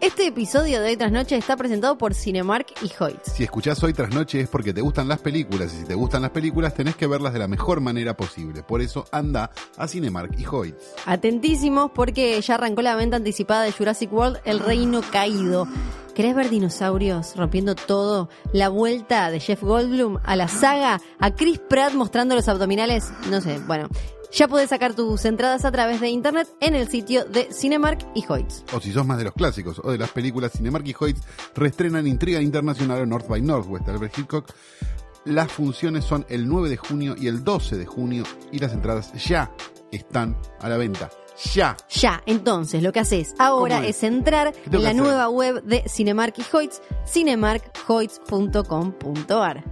Este episodio de Hoy Tras Noche está presentado por Cinemark y Hoyts. Si escuchás Hoy Tras Noche es porque te gustan las películas y si te gustan las películas tenés que verlas de la mejor manera posible. Por eso anda a Cinemark y Hoyts. Atentísimos porque ya arrancó la venta anticipada de Jurassic World El Reino Caído. ¿Querés ver dinosaurios rompiendo todo? La vuelta de Jeff Goldblum a la saga, a Chris Pratt mostrando los abdominales, no sé, bueno. Ya podés sacar tus entradas a través de internet en el sitio de Cinemark y Hoyts. O si sos más de los clásicos o de las películas, Cinemark y Hoyts reestrenan Intriga Internacional o North by Northwest de Albert Hitchcock. Las funciones son el 9 de junio y el 12 de junio y las entradas ya están a la venta. Ya. Ya, entonces lo que haces ahora ¿Cómo es? es? entrar en la nueva web de Cinemark y Hoyts, cinemarkhoyts.com.ar.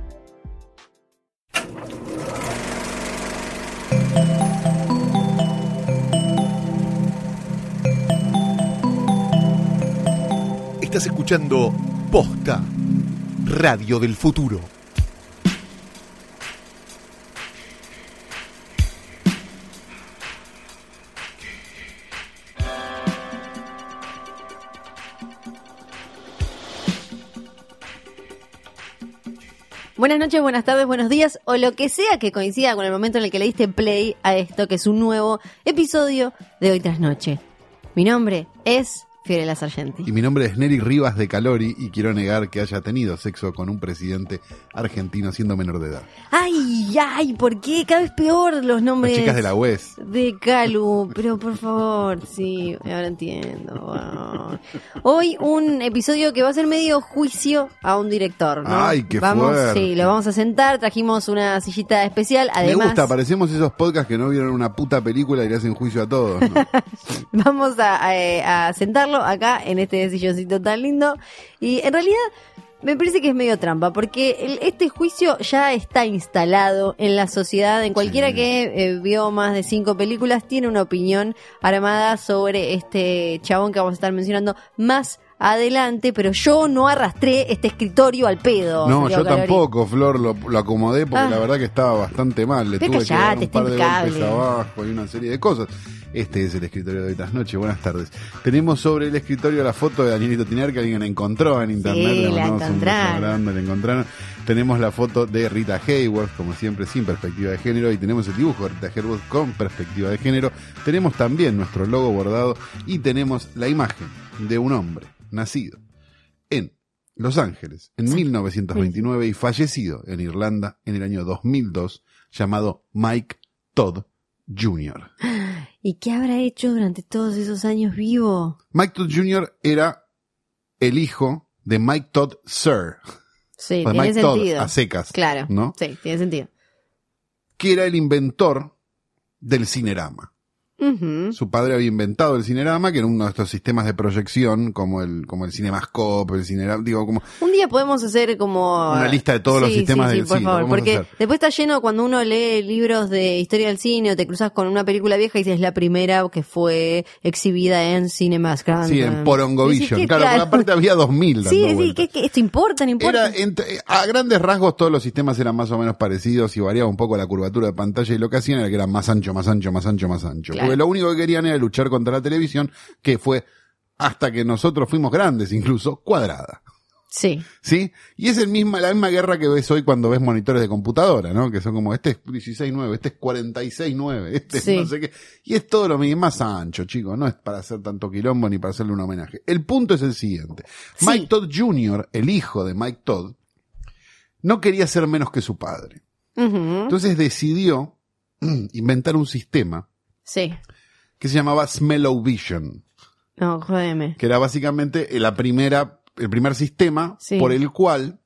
Estás escuchando Posta, Radio del Futuro. Buenas noches, buenas tardes, buenos días, o lo que sea que coincida con el momento en el que le diste play a esto, que es un nuevo episodio de Hoy Tras Noche. Mi nombre es Fiorella Sargenti. Y mi nombre es Neri Rivas de Calori y quiero negar que haya tenido sexo con un presidente argentino siendo menor de edad. Ay, ay, ¿por qué? Cada vez peor los Las nombres. chicas de la UES. De Calu, pero por favor, sí, ahora entiendo. wow. Hoy un episodio que va a ser medio juicio a un director, ¿no? Ay, qué vamos, fuerte. Sí, lo vamos a sentar, trajimos una sillita especial, además Me gusta, parecemos esos podcasts que no vieron una puta película y le hacen juicio a todos. ¿no? vamos a, a- a sentarlo acá en este silloncito tan lindo y en realidad me parece que es medio trampa porque el- este juicio ya está instalado en la sociedad, en cualquiera Sí. que eh, vio más de cinco películas tiene una opinión armada sobre este chabón que vamos a estar mencionando más adelante, pero yo no arrastré este escritorio al pedo. No, yo Calori. tampoco, Flor, lo, lo acomodé porque Ah. la verdad que estaba bastante mal. Le Pero tuve que dar callate, un par de golpes abajo y una serie de cosas. Este es el escritorio de hoy tras noche. Buenas tardes. Tenemos sobre el escritorio la foto de Danielito Tiner que alguien encontró en internet. Sí, la encontraron. grande, la encontraron. Tenemos la foto de Rita Hayworth, como siempre, sin perspectiva de género. Y tenemos el dibujo de Rita Hayworth con perspectiva de género. Tenemos también nuestro logo bordado. Y tenemos la imagen de un hombre nacido en Los Ángeles en 1929 y fallecido en Irlanda en el año 2002, llamado Mike Todd Jr. ¿Y qué habrá hecho durante todos esos años vivo? Mike Todd Jr. era el hijo de Mike Todd Sir, Sí, o de tiene Mike sentido. Todd a secas, Claro. ¿no? Sí, tiene sentido. que era el inventor del cinerama. Ujú. Su padre había inventado el cinerama, que era uno de estos sistemas de proyección, como el, como el Cinemascope, el cinerama, digo, como Un día podemos hacer como... Una lista de todos los sistemas sí, sí, del por cine, favor, porque después está lleno cuando uno lee libros de historia del cine o te cruzas con una película vieja y dices la primera que fue exhibida en Cinemascope. Sí, en Porongovision. Claro, porque aparte había 2000 dando Sí, sí, que, que esto importa, no importa. Era entre- a grandes rasgos todos los sistemas eran más o menos parecidos y variaba un poco la curvatura de pantalla y lo que hacían era que era más ancho, más ancho, más ancho, más ancho. Claro. Porque lo único que querían era luchar contra la televisión, que fue hasta que nosotros fuimos grandes incluso, cuadrada. Sí. ¿Sí? Y es el misma, la misma guerra que ves hoy cuando ves monitores de computadora, ¿no? Que son como, este es 16.9, este es 46.9, este Sí. es no sé qué. Y es todo lo mismo, más ancho, chicos. No es para hacer tanto quilombo ni para hacerle un homenaje. El punto es el siguiente. Sí. Mike Todd Jr., el hijo de Mike Todd, no quería ser menos que su padre. Entonces decidió inventar un sistema Sí. que se llamaba Smell-O-Vision, No, jódeme. que era básicamente la primera, el primer sistema Sí. por el cual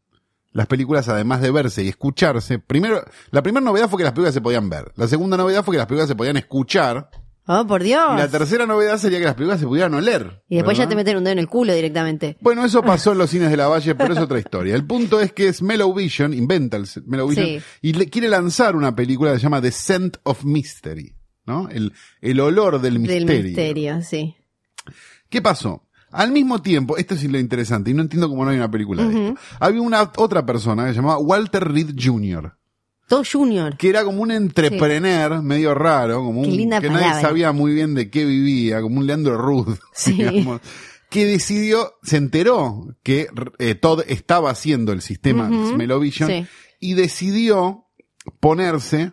las películas, además de verse y escucharse, primero, la primera novedad fue que las películas se podían ver. La segunda novedad fue que las películas se podían escuchar. Oh, por Dios. Y la tercera novedad sería que las películas se pudieran oler. Y después ya te meten un dedo en el culo directamente. Bueno, eso pasó en los cines de la Valle, pero es otra historia. El punto es que Smell-O-Vision inventa el Smell-O-Vision Sí. y le quiere lanzar una película que se llama The Scent of Mystery, ¿no? El, el olor del misterio. Del misterio, sí. ¿Qué pasó? Al mismo tiempo, esto es lo interesante, y no entiendo cómo no hay una película de esto. Había una otra persona que se llamaba Walter Reed Jr., Todo Junior. que era como un entrepreneur medio raro, como un, que nadie sabía muy bien de qué vivía, como un Leandro Ruth, Sí. digamos, que decidió, se enteró que eh, Todd estaba haciendo el sistema Ujú, Smellovision sí. y decidió ponerse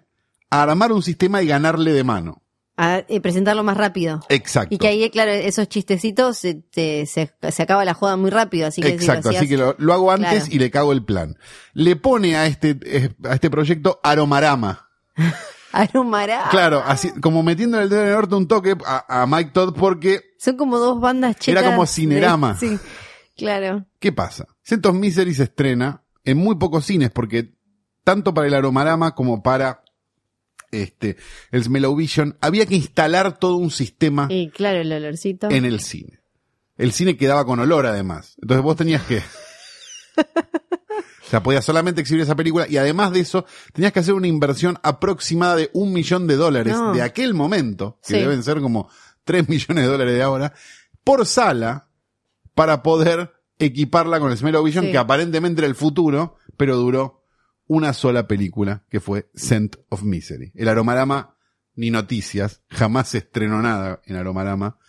armar un sistema y ganarle de mano. A eh, presentarlo más rápido. Exacto. Y que ahí, claro, esos chistecitos se, te- se, se acaba la joda muy rápido, así que si Exacto, hacías- así que lo, lo hago antes Claro. y le cago el plan. Le pone a este, eh, a este proyecto Aromarama. Aromará. Claro, así, como metiendo el dedo en el orto un toque a, a Mike Todd porque, Son como dos bandas chetas. Era como de- Cinerama. sí, claro. ¿qué pasa? Scent of Misery se estrena en muy pocos cines porque tanto para el Aromarama como para este, el Smellovision había que instalar todo un sistema Y claro, el olorcito. en el cine. El cine quedaba con olor además. Entonces vos tenías que... O sea, podías solamente exhibir esa película y además de eso, tenías que hacer una inversión aproximada de un millón de dólares No. de aquel momento, que Sí. deben ser como tres millones de dólares de ahora, por sala para poder equiparla con el Smell-O-Vision, Sí. que aparentemente era el futuro, pero duró una sola película, que fue Scent of Misery. El Aromarama, ni noticias, jamás se estrenó nada en Aromarama.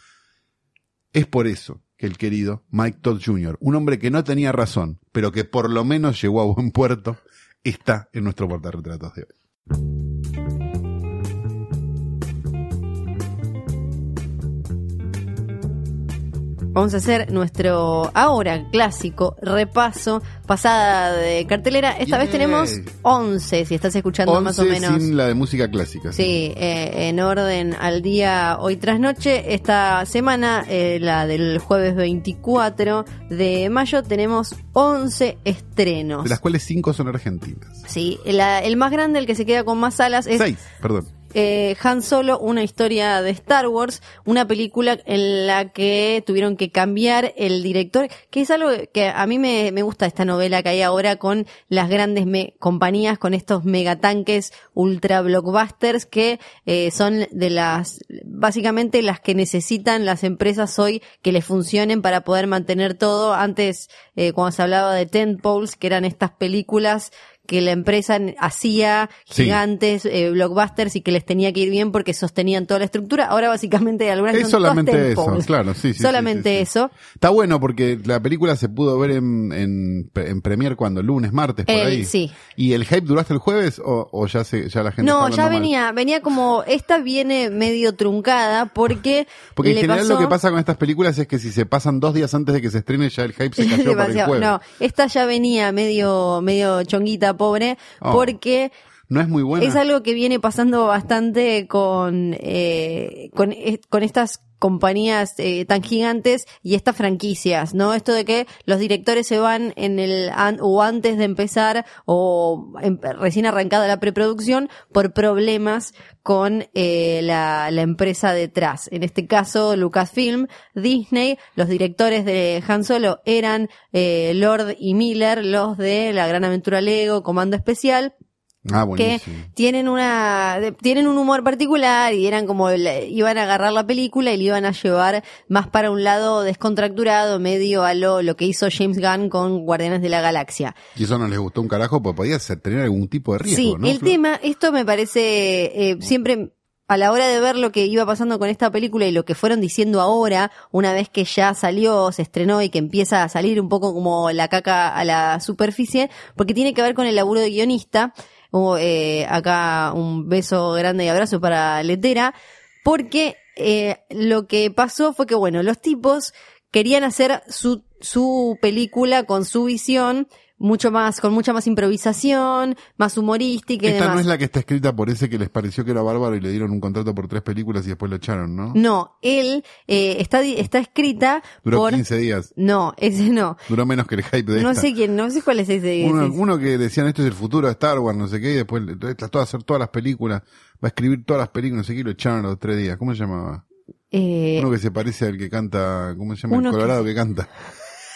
Es por eso que el querido Mike Todd Jr., un hombre que no tenía razón, pero que por lo menos llegó a buen puerto, está en nuestro portarretratos de hoy. Vamos a hacer nuestro ahora clásico repaso, pasada de cartelera. Esta vez tenemos 11, si estás escuchando más o 11 menos. sin la de música clásica. Sí, eh, en orden al día hoy tras noche. Esta semana, eh, la del jueves 24 de mayo, tenemos 11 estrenos. De las cuales 5 son argentinas. Sí, la- el más grande, el que se queda con más alas, es 6, perdón. Eh, Han Solo, una historia de Star Wars, una película en la que tuvieron que cambiar el director, que es algo que a mí me, me gusta esta novela que hay ahora con las grandes compañías, con estos megatanques ultra blockbusters que eh, son de las, básicamente las que necesitan las empresas hoy que les funcionen para poder mantener todo. Antes, eh, cuando se hablaba de tentpoles, que eran estas películas que la empresa hacía Sí. gigantes, eh, blockbusters y que les tenía que ir bien porque sostenían toda la estructura. Ahora básicamente algunas Es son solamente eso, claro, sí, sí, sí, Solamente sí, sí. eso. Está bueno porque la película se pudo ver en, en, en Premier cuando, lunes, martes, por El- ahí. sí. ¿Y el hype duró hasta el jueves o, o ya, se, ya la gente No, ya hablando mal? venía, venía como, esta viene medio truncada porque Porque en le general pasó- lo que pasa con estas películas es que si se pasan dos días antes de que se estrene ya el hype se cayó para el jueves. No, esta ya venía medio, medio chonguita, pobre, Oh. porque No es muy buena. Es algo que viene pasando bastante con, eh, con, eh, con estas compañías eh, tan gigantes y estas franquicias, ¿no? Esto de que los directores se van en el an- o antes de empezar o em- recién arrancada la preproducción por problemas con eh, la, la empresa detrás. En este caso, Lucasfilm, Disney, los directores de Han Solo eran eh, Lord y Miller, los de La Gran Aventura Lego, Comando Especial, ah, que tienen una tienen un humor particular y eran como iban a agarrar la película y le iban a llevar más para un lado descontracturado medio a lo lo que hizo James Gunn con Guardianes de la Galaxia Y eso no les gustó un carajo, pues podía ser- tener algún tipo de riesgo, sí ¿no? el Flor? tema esto me parece eh, siempre a la hora de ver lo que iba pasando con esta película y lo que fueron diciendo ahora, una vez que ya salió, se estrenó y que empieza a salir un poco como la caca a la superficie, porque tiene que ver con el laburo de guionista. O, eh, acá un beso grande y abrazo para Letera, porque eh, lo que pasó fue que, bueno, los tipos querían hacer su, su película con su visión, mucho más, con mucha más improvisación, más humorística y Esta demás. no es la que está escrita por ese que les pareció que era bárbaro y le dieron un contrato por tres películas y después lo echaron, ¿no? No, él eh, está, está escrita Duró por... 15 días. No, ese no. Duró menos que el hype de No esta. sé quién, no sé cuál es ese. Uno, ese- uno que decían esto es el futuro de Star Wars, no sé qué, y después trató de hacer todas las películas, va a escribir todas las películas, no sé qué, y lo echaron a los tres días. ¿Cómo se llamaba? eh, Uno que se parece al que canta, ¿cómo se llama? El que- Colorado que, canta.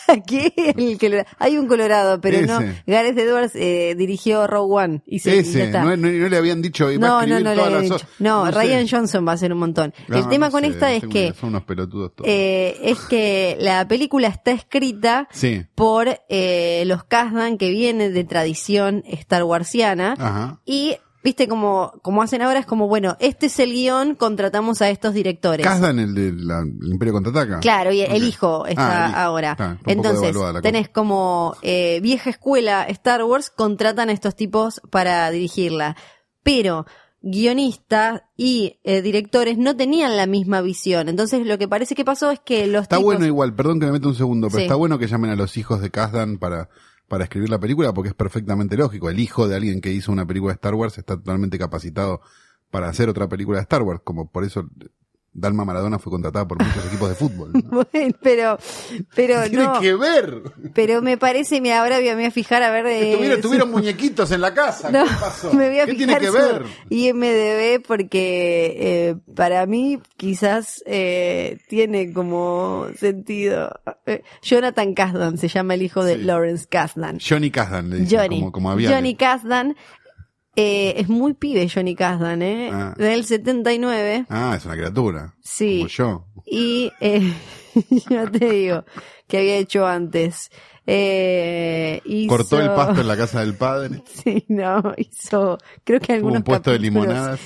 ¿qué? El que- hay un Colorado, pero no. Gareth Edwards eh, dirigió Rogue One y se y ya Ese, está. no, no- no le habían dicho, iba a No, no, escribir no le dicho. No, sé. Ryan Johnson va a hacer un montón. No, el tema no con sé, esta es que Son unos pelotudos todos. eh, es que la película está escrita sí. por eh, los Kasdan que vienen de tradición Star Warsiana Ajá. y viste como, como hacen ahora, es como, bueno, este es el guion, contratamos a estos directores. Kasdan, el del la- el Imperio Contraataca. Claro, y el hijo está Ah, el ahora. Está, poco Entonces, tenés como eh, vieja escuela Star Wars, contratan a estos tipos para dirigirla. Pero guionistas y eh, directores no tenían la misma visión. Entonces, lo que parece que pasó es que los Está tipos... bueno igual, perdón que me meto un segundo, pero Sí. está bueno que llamen a los hijos de Kasdan para, para escribir la película porque es perfectamente lógico. El hijo de alguien que hizo una película de Star Wars está totalmente capacitado para hacer otra película de Star Wars, como por eso Dalma Maradona fue contratada por muchos equipos de fútbol. ¿no? Bueno, pero, pero Tiene no, que ver. pero me parece, mira, ahora voy a, me voy a fijar a ver de... Estuvieron, tuvieron muñequitos en la casa. No, ¿Qué pasó? me voy a ¿Qué fijar tiene que ver? IMDB porque eh, para mí quizás eh, tiene como sentido. Eh, Jonathan Kasdan se llama el hijo de Sí. Lawrence Kasdan. Johnny Kasdan le dicen, Johnny. como, como había. Johnny Kasdan eh, es muy pibe Johnny Kasdan, ¿eh? Ah. Del 79. Ah, es una criatura. Sí. Como yo. Y eh, yo te digo que había hecho antes. Eh, hizo- Cortó el pasto en la casa del padre. Sí, no, hizo, creo que algunos un puesto de limonadas.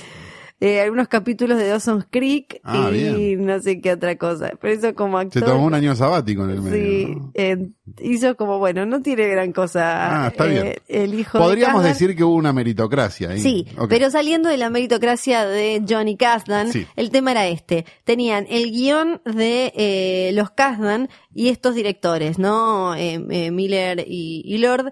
Eh, algunos capítulos de Dawson's Creek Ah, y bien. no sé qué otra cosa. Pero eso como actor. Se tomó un año sabático en el medio. Sí, ¿no? eh, hizo como, bueno, no tiene gran cosa. Ah, está eh, bien. El hijo de Podríamos decir que hubo una meritocracia ahí. Sí, Ok. pero saliendo de la meritocracia de Johnny Kasdan, Sí. el tema era este. Tenían el guion de eh, los Kasdan y estos directores, ¿no? Eh, eh, Miller y, y Lord.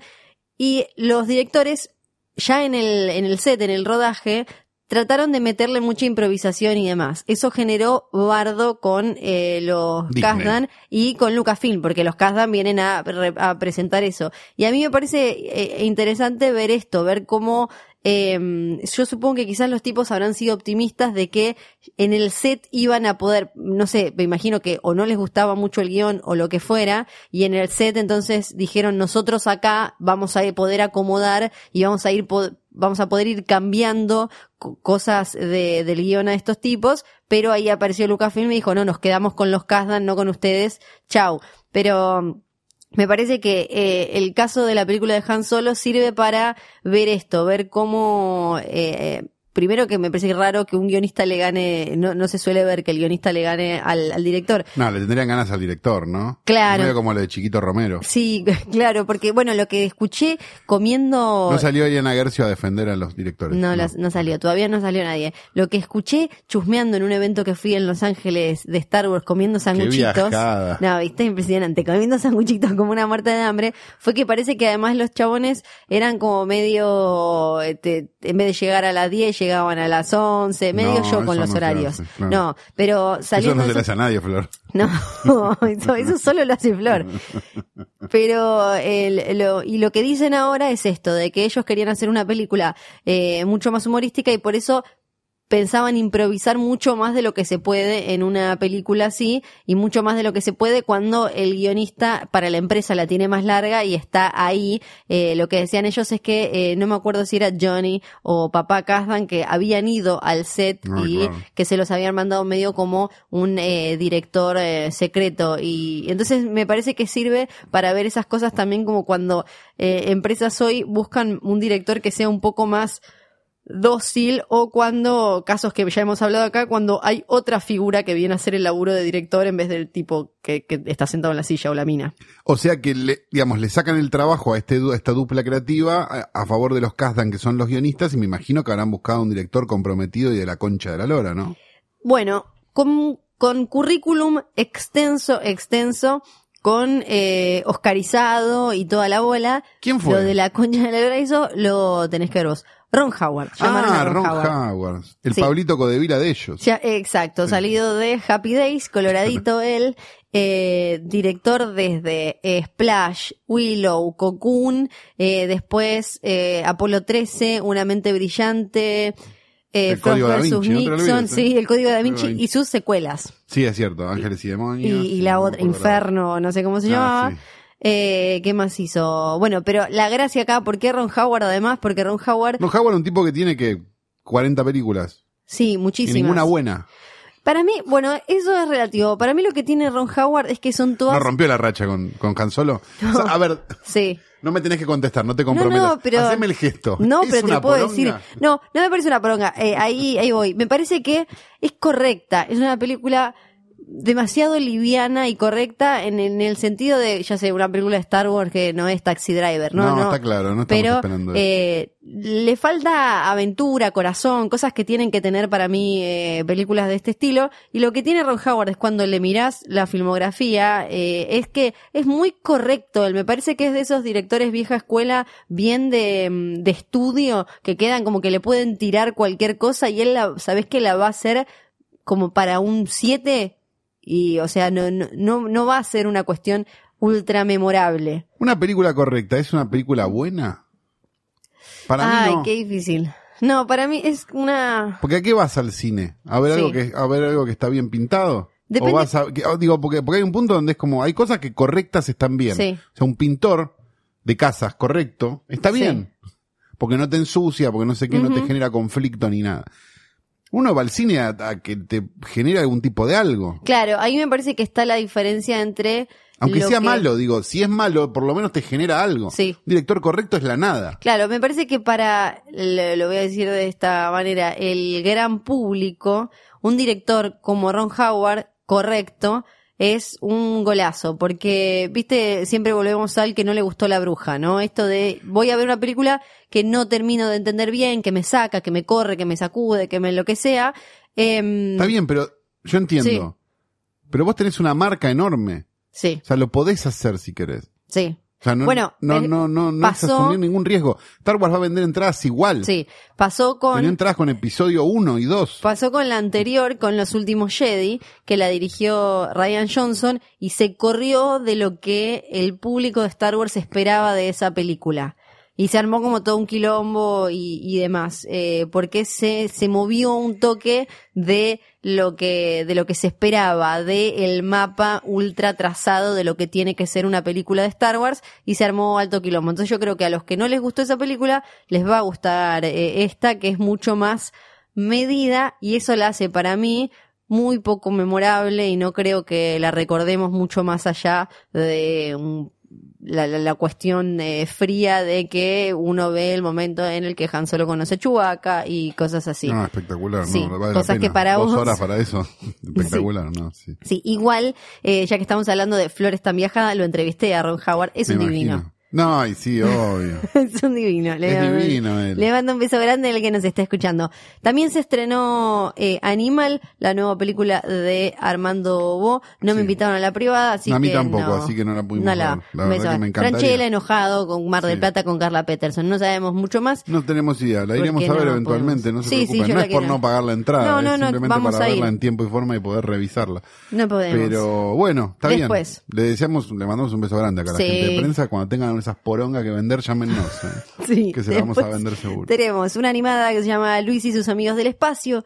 Y los directores, ya en el, en el set, en el rodaje, trataron de meterle mucha improvisación y demás. Eso generó bardo con eh, los Disney. Kasdan y con Lucasfilm, porque los Kasdan vienen a, a presentar eso. Y a mí me parece eh, interesante ver esto, ver cómo eh, yo supongo que quizás los tipos habrán sido optimistas de que en el set iban a poder, no sé, me imagino que o no les gustaba mucho el guion o lo que fuera, y en el set entonces dijeron nosotros acá vamos a poder acomodar y vamos a ir po- vamos a poder ir cambiando co- cosas de, del guion a estos tipos, pero ahí apareció Lucasfilm y dijo, no, nos quedamos con los Kasdan, no con ustedes, chau. Pero me parece que eh, el caso de la película de Han Solo sirve para ver esto, ver cómo... eh, primero que me parece raro que un guionista le gane, no, no se suele ver que el guionista le gane al, al director. No, le tendrían ganas al director, ¿no? Claro. Medio como lo de Chiquito Romero. Sí, claro, porque bueno, lo que escuché comiendo... No salió Eliana Gercio a defender a los directores. No, las- no salió, todavía no salió nadie. Lo que escuché chusmeando en un evento que fui en Los Ángeles de Star Wars comiendo sanguchitos. No, viste, impresionante. Comiendo sanguchitos como una muerte de hambre. Fue que parece que además los chabones eran como medio, este, en vez de llegar a las 10, llegaban a las 11, medio No, yo con eso los no horarios. hace, claro. No, pero Eso saliendo no se esos- hace a nadie, Flor. no, eso, eso solo lo hace Flor. Pero el- lo, y lo que dicen ahora es esto, de que ellos querían hacer una película eh, mucho más humorística y por eso pensaban improvisar mucho más de lo que se puede en una película así y mucho más de lo que se puede cuando el guionista para la empresa la tiene más larga y está ahí. Eh, lo que decían ellos es que eh, no me acuerdo si era Johnny o papá Kasdan que habían ido al set Ah, y claro. que se los habían mandado medio como un eh, director eh, secreto y entonces me parece que sirve para ver esas cosas también como cuando eh, empresas hoy buscan un director que sea un poco más dócil o cuando, casos que ya hemos hablado acá, cuando hay otra figura que viene a hacer el laburo de director en vez del tipo que, que está sentado en la silla o la mina. O sea que, le, digamos, le sacan el trabajo a, este, a esta dupla creativa a, a favor de los Kasdan, que son los guionistas, y me imagino que habrán buscado un director comprometido y de la concha de la lora, ¿no? Bueno, con, con currículum extenso, extenso, con eh, Oscarizado y toda la bola. ¿Quién fue? Lo de la concha de la lora hizo, lo tenés que ver vos. Ron Howard. Llamaron Ah, a Ron Howard. El Sí. Pablito Codevila de ellos. Ya, exacto, Sí. salido de Happy Days, coloradito él, eh, director desde eh, Splash, Willow, Cocoon, eh, después eh, Apolo 13, Una mente brillante, eh, El Código Da. Vinci, Nixon, sí, el Código da Vinci Da Vinci. y sus secuelas. Sí, es cierto. Ángeles y Y, Demonios. y la otra, Inferno, no sé cómo se Ah, llamaba. sí. Eh, ¿Qué más hizo? Bueno, pero la gracia acá, ¿por qué Ron Howard además? Porque Ron Howard, Ron Howard es un tipo que tiene que 40 películas. sí, Y muchísimas. ninguna buena. Para mí, bueno, eso es relativo. Para mí lo que tiene Ron Howard es que son todas... No rompió la racha con, con Han Solo. O sea, a ver, Sí. No me tenés que contestar, no te comprometas. No, no, pero- Haceme el gesto. No, ¿Es pero te lo puedo poronga? decir. No, no me parece una poronga. Eh, ahí, ahí voy. Me parece que es correcta. Es una película demasiado liviana y correcta en, en el sentido de, ya sé, una película de Star Wars que no es Taxi Driver, ¿no? No, está claro, no estamos Pero esperando eso. eh, le falta aventura, corazón, cosas que tienen que tener para mí eh, películas de este estilo. Y lo que tiene Ron Howard es cuando le mirás la filmografía, eh, es que es muy correcto. Él me parece que es de esos directores vieja escuela, bien de, mm, de estudio, que quedan como que le pueden tirar cualquier cosa y él, la, sabes que la va a hacer como para un 7 y, o sea, no, no, no, va a ser una cuestión ultra memorable. Una película correcta, ¿es una película buena? Para Ay, mí no. qué difícil. No, para mí es una... Porque ¿a qué vas al cine? ¿A ver, Sí. algo, que, a ver algo que está bien pintado? Depende- ¿O vas a, que- oh, digo, porque, porque hay un punto donde es como, hay cosas que correctas están bien. Sí. O sea, un pintor de casas correcto está Sí. bien. Porque no te ensucia, porque no sé qué, no te genera conflicto ni nada. Uno va al cine a, a que te genere algún tipo de algo. Claro, ahí me parece que está la diferencia entre... Aunque sea que- malo, digo, si es malo, por lo menos te genera algo. Sí. Un director correcto es la nada. Claro, me parece que para, lo, lo voy a decir de esta manera, el gran público, un director como Ron Howard, correcto, es un golazo, porque, viste, siempre volvemos al que no le gustó la bruja, ¿no? Esto de, voy a ver una película que no termino de entender bien, que me saca, que me corre, que me sacude, que me lo que sea. Em, Está bien, pero yo entiendo. Sí. Pero vos tenés una marca enorme. Sí, O sea, lo podés hacer si querés. sí. Sea, no, Bueno, no, eh, no, no, no pasó- asumir ningún riesgo. Star Wars va a vender entradas igual. Sí, pasó con... Vendió entradas con episodio 1 y 2. Pasó con la anterior, con Los Últimos Jedi, que la dirigió Ryan Johnson y se corrió de lo que el público de Star Wars esperaba de esa película. Y se armó como todo un quilombo y, y demás, eh, porque se, se movió un toque de lo que, de lo que se esperaba, de el mapa ultra trazado de lo que tiene que ser una película de Star Wars y se armó alto quilombo. Entonces yo creo que a los que no les gustó esa película, les va a gustar eh, esta, que es mucho más medida y eso la hace para mí muy poco memorable y no creo que la recordemos mucho más allá de un- la, la- la cuestión eh, fría de que uno ve el momento en el que Han Solo conoce a Chewbacca y cosas así. No, espectacular, Sí, no, vale la cosas pena. que para Dos vos- horas para eso. Espectacular, ¿no? Sí. Sí, igual, eh, ya que estamos hablando de Flores tan viajadas, lo entrevisté a Ron Howard, es Me un imagino. divino. No, y sí, obvio. es un divino. Le, Es divino él. le mando un beso grande al que nos está escuchando. También se estrenó eh, Animal, la nueva película de Armando Bo. No me invitaron a la privada, así A mí que tampoco, no. así que no la pudimos No ver. la, La un verdad que me. Franchella enojado con Mar del Sí. Plata con Carla Peterson. No sabemos mucho más. No tenemos idea, la iremos a ver no eventualmente, podemos. no se Sí, preocupen. no la es por no pagar la entrada, No, no, es no, simplemente vamos para a verla en tiempo y forma y poder revisarla. No podemos. Pero bueno, está Después. bien. Le deseamos, le mandamos un beso grande acá a la gente de prensa. Cuando tengan esas porongas que vender, llámenos. ¿eh? Sí, que se vamos a vender seguro. Tenemos una animada que se llama Luis y sus amigos del espacio.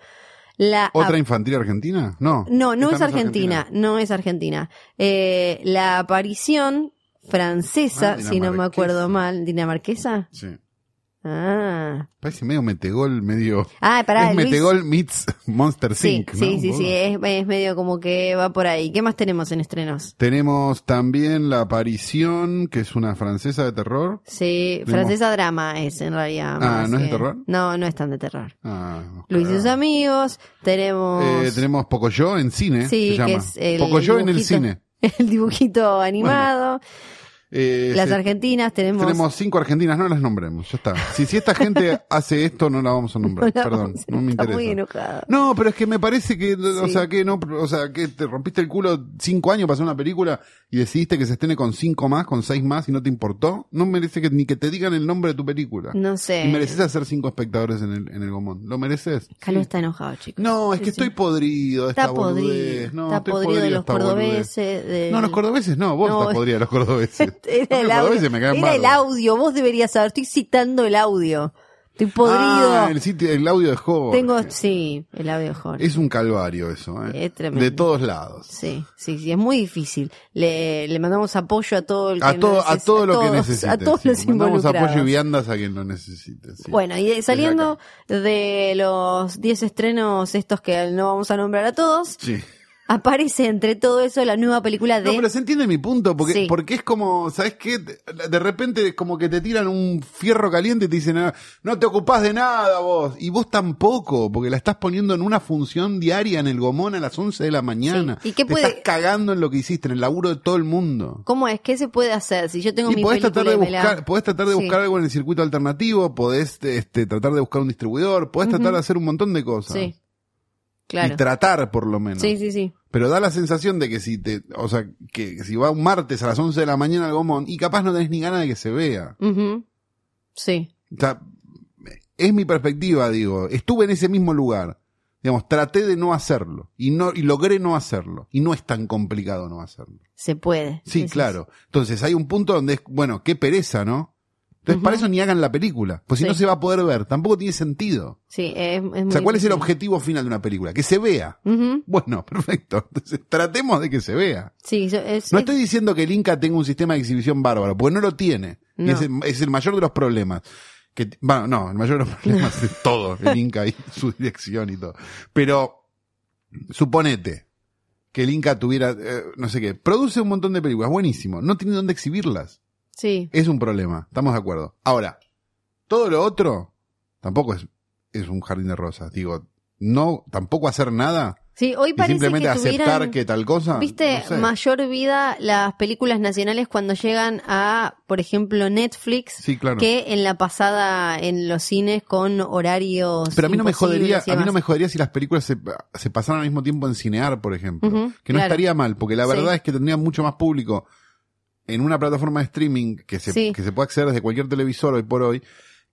La ¿Otra infantil argentina? No. No, no es Argentina, no es Argentina. Eh, la aparición francesa, Ah, si no me acuerdo mal, dinamarquesa. Sí. Ah, Parece medio metegol, medio... ah pará, es Luis. metegol meets Monster Sí. ¿no? sí, sí, sí, es, es medio como que va por ahí. ¿Qué más tenemos en estrenos? Tenemos también La Aparición, que es una francesa de terror. Sí, Tenemos- francesa drama es en realidad. Ah, ¿no es de terror? No, no es tan de terror. Ah, Luis y sus amigos, tenemos... Eh, tenemos Pocoyo en cine, Sí, se llama. que es el Pocoyo en el dibujito- cine. El dibujito animado. Eh, Las se- argentinas tenemos... Tenemos cinco argentinas, no las nombremos, ya está. Si, si esta gente hace esto, no la vamos a nombrar, No, perdón, no me está interesa. muy enojada. No, pero es que me parece que, o sea, que no, o sea, que te rompiste el culo cinco años para hacer una película y decidiste que se estrene con cinco más, con seis más y no te importó. No merece que ni que te digan el nombre de tu película. No sé. Y mereces hacer cinco espectadores en el, en el Gomón. ¿Lo mereces? Carlos Sí. está enojado, chicos. No, es que estoy podrido esta Está podrido. boludez. No, está estoy podrido de los cordobeses. de- No, los cordobeses no, vos No, estás podrida de los cordobeses. Era, el audio, me el vos deberías saber, estoy citando el audio. Estoy podrido. Ah, el, sitio, el audio de Jorge. Tengo, sí, el audio de Jorge. Es un calvario eso, ¿eh? Es tremendo. De todos lados. Sí, sí, sí, es muy difícil. Le, le mandamos apoyo a todo el que A todo, a todo lo que todos- necesite. A todos sí. los Mandamos apoyo y viandas a quien lo necesite. sí. Bueno, y saliendo de los 10 estrenos estos que no vamos a nombrar a todos, Sí. Aparece entre todo eso la nueva película de... No, pero se entiende mi punto, porque, Sí. porque es como, ¿sabes qué? De repente es como que te tiran un fierro caliente y te dicen, "Ah, no te ocupás de nada vos. Y vos tampoco, porque la estás poniendo en una función diaria en el Gomón a las 11 de la mañana. Sí. ¿Y qué Te puede- estás cagando en lo que hiciste, en el laburo de todo el mundo. ¿Cómo es? ¿Qué se puede hacer? Si yo tengo Y mi podés película tratar de me la- buscar, podés tratar de Sí. buscar algo en el circuito alternativo, podés este, tratar de buscar un distribuidor, podés tratar de hacer un montón de cosas. Sí, claro. Y tratar por lo menos. Sí, sí, sí. Pero da la sensación de que si te, o sea, que si va un martes a las 11 de la mañana al Gomón y capaz no tenés ni ganas de que se vea. Sí. O sea, es mi perspectiva, digo, estuve en ese mismo lugar. Digamos, traté de no hacerlo y no y logré no hacerlo y no es tan complicado no hacerlo. Se puede. Sí, claro. Entonces hay un punto donde es, bueno, qué pereza, ¿no? Entonces para eso ni hagan la película, pues si Sí. no se va a poder ver, tampoco tiene sentido. Sí, es, es muy O sea, ¿cuál es el objetivo final de una película? Que se vea. Bueno, perfecto. Entonces tratemos de que se vea. Sí, es, No es- estoy diciendo que el Inca tenga un sistema de exhibición bárbaro, porque no lo tiene. Y No. es, el, es el mayor de los problemas. Que, bueno, no, el mayor de los problemas es todo, el Inca y su dirección y todo. Pero, suponete que el Inca tuviera, eh, no sé qué, produce un montón de películas, buenísimo, no tiene dónde exhibirlas. Sí. Es un problema, estamos de acuerdo. Ahora, todo lo otro tampoco es, es un jardín de rosas. Digo, no, tampoco hacer nada Sí, hoy y parece simplemente que aceptar tuvieran, que tal cosa. viste, no sé. mayor vida las películas nacionales cuando llegan a, por ejemplo, Netflix, Sí, claro. que en la pasada en los cines con horarios Pero a mí no me jodería, a mí no me jodería si las películas se, se pasaran al mismo tiempo en cinear, por ejemplo. Que no claro. estaría mal, porque la Sí. verdad es que tendría mucho más público en una plataforma de streaming que se, Sí. que se puede acceder desde cualquier televisor hoy por hoy,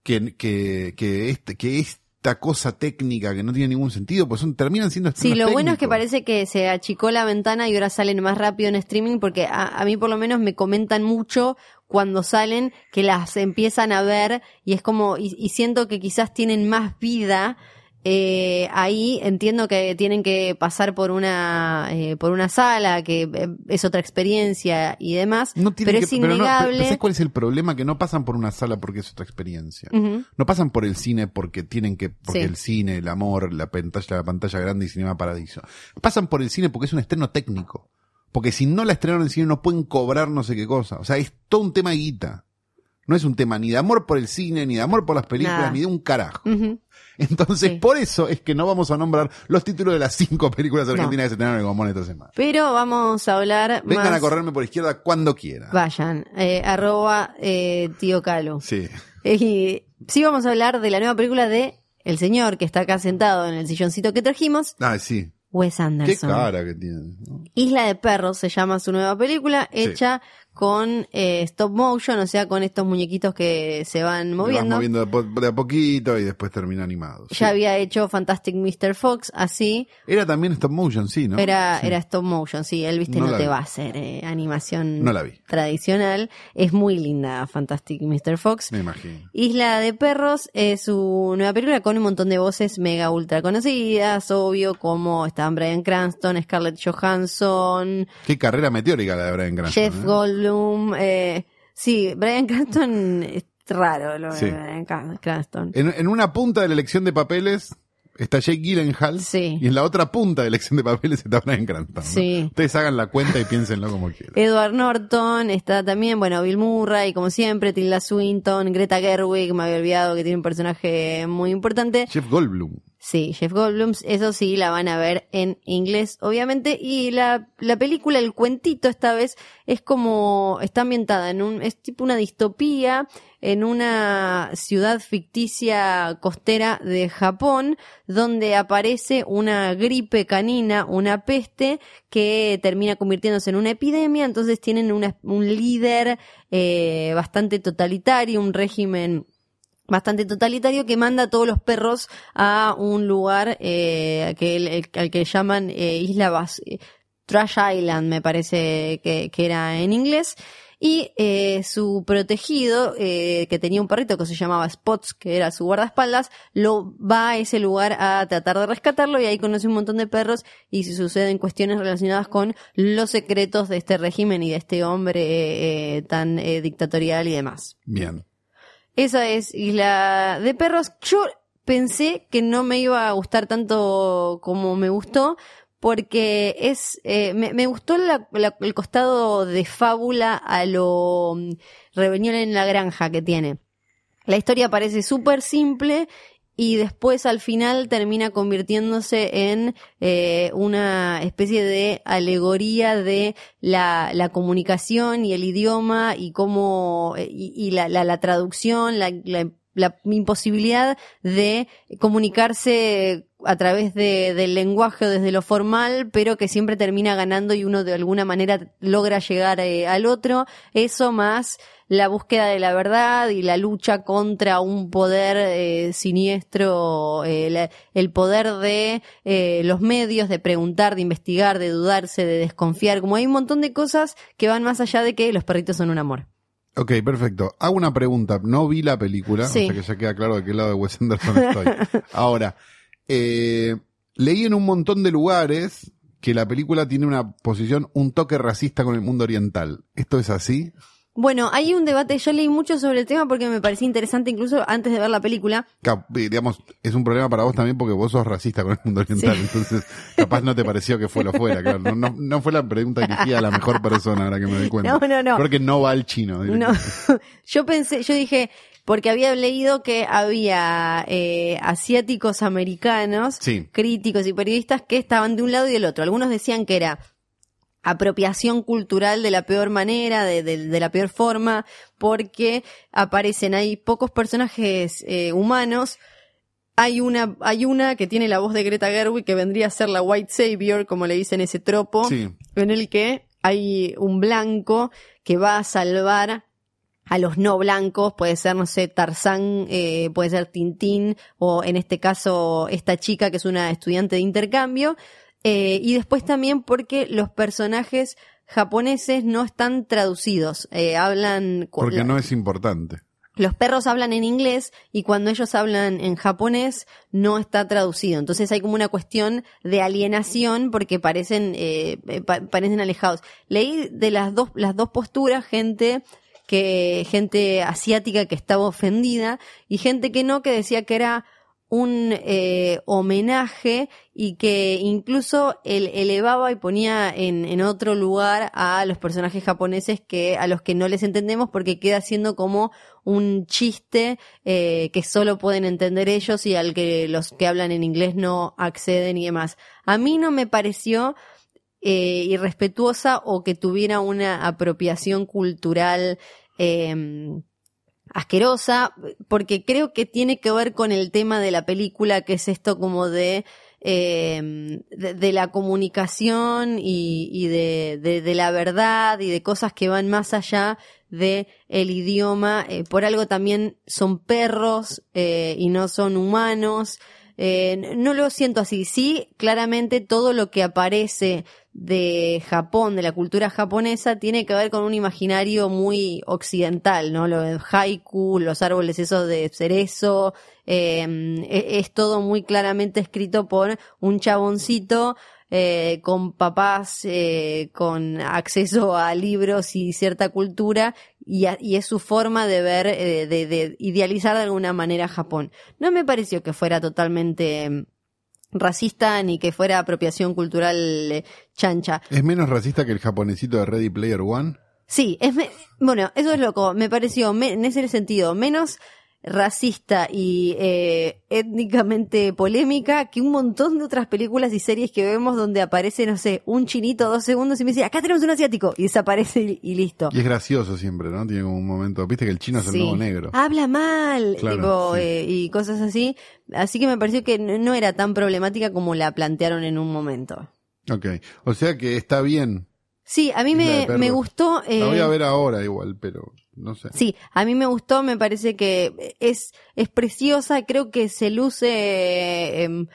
que, que, que, este, que esta cosa técnica que no tiene ningún sentido, pues son, terminan siendo Sí, lo bueno es que técnicos. parece que se achicó la ventana y ahora salen más rápido en streaming porque a, a mí por lo menos me comentan mucho cuando salen que las empiezan a ver y es como, y, y siento que quizás tienen más vida. Eh, ahí entiendo que tienen que pasar por una eh, por una sala que eh, es otra experiencia y demás No pero que- es innegable pero ¿sabes cuál es el problema? Que no pasan por una sala porque es otra experiencia. No pasan por el cine porque tienen que, porque Sí. el cine, el amor, la pantalla, la pantalla grande y Cinema Paradiso. Pasan por el cine porque es un estreno técnico. Porque si no la estrenaron en el cine no pueden cobrar no sé qué cosa. O sea, es todo un tema de guita. No es un tema ni de amor por el cine, ni de amor por las películas, Nada. ni de un carajo. Entonces, Sí. por eso es que no vamos a nombrar los títulos de las cinco películas No. argentinas que se estrenaron en el Gomón esta semana. pero vamos a hablar Vengan más a correrme por izquierda cuando quieran. vayan eh, arroba eh, tío Calo Sí. Y sí vamos a hablar de la nueva película de El señor que está acá sentado en el silloncito que trajimos, Ah, sí. Wes Qué Anderson. cara que tiene. ¿no? Isla de Perros se llama su nueva película, Sí. Con eh, stop motion, o sea, con estos muñequitos que se van Lo vas moviendo. moviendo de, po- de a poquito y después termina animado. sí. Ya había hecho Fantastic Mr. Fox, así. Era también stop motion, sí, ¿no? Era, Sí. era stop motion, sí. Él, viste, No te vi. va a hacer eh, animación No la vi. tradicional. Es muy linda Fantastic Mr. Fox. Me imagino. Isla de Perros es su nueva película con un montón de voces mega ultra conocidas, obvio, como están Brian Cranston, Scarlett Johansson, Qué carrera meteórica la de Brian Cranston. Jeff ¿eh? Goldblum. Eh, sí, Brian Cranston es raro lo de Sí. Brian Cran- Cranston. En, en una punta de la elección de papeles está Jake Gyllenhaal. Sí. Y en la otra punta de la elección de papeles está Brian Cranston. ¿no? Sí. Ustedes hagan la cuenta y piénsenlo como quieran. Edward Norton, está también, bueno, Bill Murray, como siempre, Tilda Swinton, Greta Gerwig, me había olvidado que tiene un personaje muy importante. Jeff Goldblum. Sí, Jeff Goldblum, eso sí, la van a ver en inglés, obviamente. Y la, la película, el cuentito esta vez, es como, está ambientada en un, es tipo una distopía, en una ciudad ficticia costera de Japón, donde aparece una gripe canina, una peste, que termina convirtiéndose en una epidemia. Entonces tienen una- un líder eh, bastante totalitario, un régimen bastante totalitario que manda a todos los perros a un lugar eh, que al que llaman eh, Isla Bas Trash Island, me parece que, que era en inglés. Y eh, su protegido, eh, que tenía un perrito que se llamaba Spots, que era su guardaespaldas, lo va a ese lugar a tratar de rescatarlo y ahí conoce un montón de perros y se suceden cuestiones relacionadas con los secretos de este régimen y de este hombre eh, eh, tan eh, dictatorial y demás. Bien. Esa es Isla de Perros. Yo pensé que no me iba a gustar tanto como me gustó, porque es eh, me, me gustó la- el costado de fábula a lo mm, Rebelión en la granja que tiene. La historia parece súper simple y después al final termina convirtiéndose en eh, una especie de alegoría de la, la comunicación y el idioma y cómo eh, y, y la, la, la traducción, la, la- imposibilidad de comunicarse a través de, del lenguaje o desde lo formal, pero que siempre termina ganando y uno de alguna manera logra llegar eh, al otro. Eso más la búsqueda de la verdad y la lucha contra un poder eh, siniestro, eh, la- el poder de eh, los medios, de preguntar, de investigar, de dudarse, de desconfiar. Como hay un montón de cosas que van más allá de que los perritos son un amor. Ok, perfecto. Hago una pregunta. No vi la película, Sí. o sea que ya queda claro de qué lado de Wes Anderson estoy. Ahora, leí en un montón de lugares que la película tiene una posición, un toque racista con el mundo oriental. ¿Esto es así? Bueno, hay un debate, yo leí mucho sobre el tema porque me parecía interesante incluso antes de ver la película. Cap- eh, digamos, es un problema para vos también porque vos sos racista con el mundo oriental, Sí. entonces capaz no te pareció que fue lo fuera, claro. No, no, no fue la pregunta dirigida a la mejor persona, ahora que me doy cuenta. No, no, no. Porque no va al chino. No, yo pensé, yo dije, porque había leído que había eh, asiáticos americanos, Sí. críticos y periodistas que estaban de un lado y del otro. Algunos decían que era apropiación cultural de la peor manera, de, de- de la peor forma, porque aparecen, hay pocos personajes eh, humanos. Hay una, hay una que tiene la voz de Greta Gerwig que vendría a ser la White Savior, como le dicen ese tropo Sí. en el que hay un blanco que va a salvar a los no blancos, puede ser, no sé, Tarzán, eh, puede ser Tintín, o en este caso esta chica que es una estudiante de intercambio, eh, y después también porque los personajes japoneses no están traducidos, eh, hablan... Porque no es importante. los perros hablan en inglés y cuando ellos hablan en japonés no está traducido. Entonces hay como una cuestión de alienación porque parecen, eh, eh, pa- parecen alejados. Leí de las dos, las dos posturas, gente que, gente asiática que estaba ofendida y gente que no, que decía que era un eh, homenaje y que incluso él elevaba y ponía en, en otro lugar a los personajes japoneses que a los que no les entendemos porque queda siendo como un chiste eh, que solo pueden entender ellos y al que los que hablan en inglés no acceden y demás. A mí no me pareció eh, irrespetuosa o que tuviera una apropiación cultural eh, asquerosa, porque creo que tiene que ver con el tema de la película, que es esto como de, eh, de, la comunicación y, y de, de, de la verdad y de cosas que van más allá de el idioma. Eh, por algo también son perros eh, y no son humanos. Eh, no lo siento así. Sí, claramente todo lo que aparece de Japón, de la cultura japonesa, tiene que ver con un imaginario muy occidental, ¿no? Lo de haiku, los árboles esos de cerezo, eh, e- es todo muy claramente escrito por un chaboncito eh, con papás eh, con acceso a libros y cierta cultura y, a- y es su forma de ver, eh, de, de idealizar de alguna manera Japón. No me pareció que fuera totalmente eh, racista ni que fuera apropiación cultural eh, chancha. ¿Es menos racista que el japonesito de Ready Player One? Sí, es me- bueno, eso es loco. Me pareció me- en ese sentido menos racista y eh, étnicamente polémica que un montón de otras películas y series que vemos donde aparece, no sé, un chinito dos segundos y me dice, acá tenemos un asiático y desaparece y, y listo. Y es gracioso siempre, ¿no? Tiene como un momento. Viste que el chino es el nuevo negro. Habla mal, Claro, tipo, sí. eh, y cosas así. Así que me pareció que no era tan problemática como la plantearon en un momento. Ok. O sea que está bien. Sí, a mí me, me gustó. La voy eh, a ver ahora igual, pero no sé. Sí, a mí me gustó, me parece que es, es preciosa, creo que se luce em,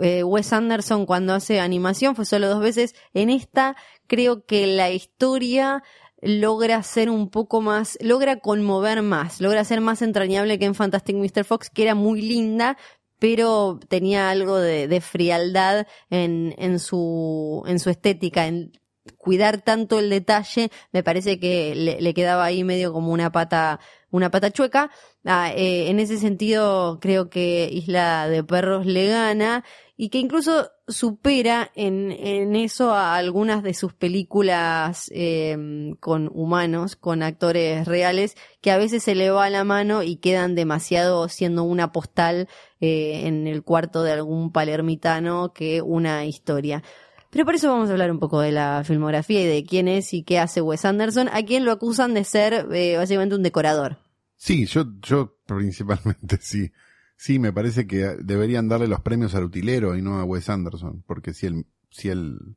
eh, Wes Anderson cuando hace animación, fue solo dos veces. En esta creo que la historia logra ser un poco más, logra conmover más, logra ser más entrañable que en Fantastic Mr. Fox, que era muy linda, pero tenía algo de, de frialdad en, en su, en su estética, en cuidar tanto el detalle, me parece que le, quedaba ahí medio como una pata, una pata chueca. Ah, eh, en ese sentido, creo que Isla de Perros le gana y que incluso supera en, en eso a algunas de sus películas eh, con humanos, con actores reales, que a veces se le va la mano y quedan demasiado siendo una postal eh, en el cuarto de algún palermitano que una historia. Pero por eso vamos a hablar un poco de la filmografía y de quién es y qué hace Wes Anderson, a quien lo acusan de ser eh, básicamente un decorador. Sí, yo, yo principalmente sí. Sí, me parece que deberían darle los premios al utilero y no a Wes Anderson, porque si el, si el,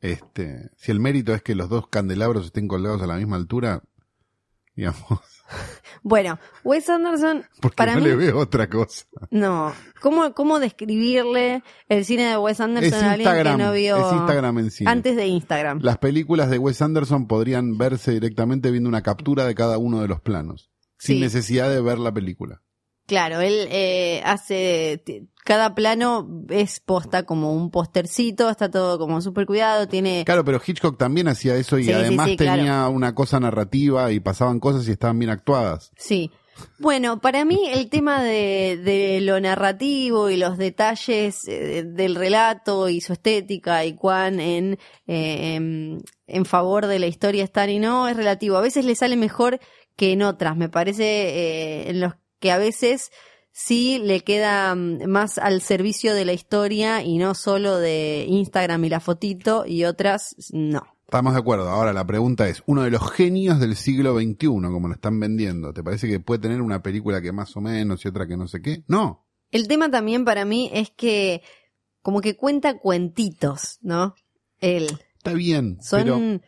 este, si el mérito es que los dos candelabros estén colgados a la misma altura, digamos, Bueno, Wes Anderson, porque para no mí, le veo otra cosa. no. ¿Cómo, ¿Cómo describirle el cine de Wes Anderson Es a alguien que no vio es Instagram en sí. antes de Instagram? Las películas de Wes Anderson podrían verse directamente viendo una captura de cada uno de los planos, sin necesidad de ver la película. Claro, él eh, hace, cada plano es posta como un postercito, está todo como súper cuidado, tiene... Claro, pero Hitchcock también hacía eso y Sí, además sí, tenía una cosa narrativa y pasaban cosas y estaban bien actuadas. Sí. Bueno, para mí el tema de, de lo narrativo y los detalles eh, del relato y su estética y cuán en, eh, en, en favor de la historia están y no es relativo. A veces le sale mejor que en otras. Me parece eh, en los que a veces sí le queda mm, más al servicio de la historia y no solo de Instagram y la fotito y otras no. Estamos de acuerdo. Ahora la pregunta es, uno de los genios del siglo XXI, como lo están vendiendo, ¿te parece que puede tener una película que más o menos y otra que no sé qué? No. El tema también para mí es que como que cuenta cuentitos, ¿no? Él. Está bien, Son, pero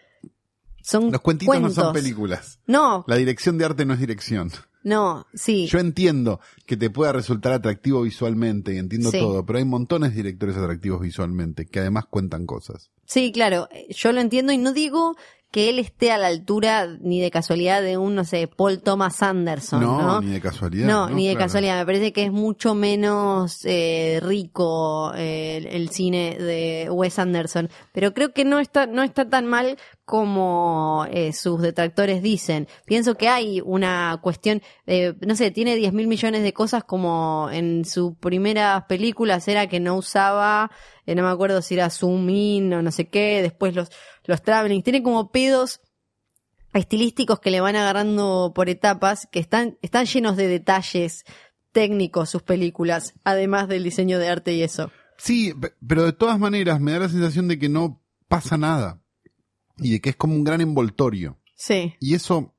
son los cuentitos cuentos. no son películas. No, La dirección de arte no es dirección. No, sí. Yo entiendo que te pueda resultar atractivo visualmente y entiendo Sí. todo, pero hay montones de directores atractivos visualmente que además cuentan cosas. Sí, claro, yo lo entiendo y no digo que él esté a la altura ni de casualidad de un, no sé, Paul Thomas Anderson, ¿no? No, ni de casualidad. No, ni de Claro. casualidad. Me parece que es mucho menos eh, rico eh, el, el cine de Wes Anderson. Pero creo que no está, no está tan mal como eh, sus detractores dicen. Pienso que hay una cuestión, eh, no sé, tiene 10 mil millones de cosas como en sus primeras películas era que no usaba, eh, no me acuerdo si era zoom in o no sé qué, después los, los traveling. Tiene como pedos estilísticos que le van agarrando por etapas, que están, están llenos de detalles técnicos sus películas, además del diseño de arte y eso. Sí, pe- pero de todas maneras me da la sensación de que no pasa nada y de que es como un gran envoltorio. Sí, Y eso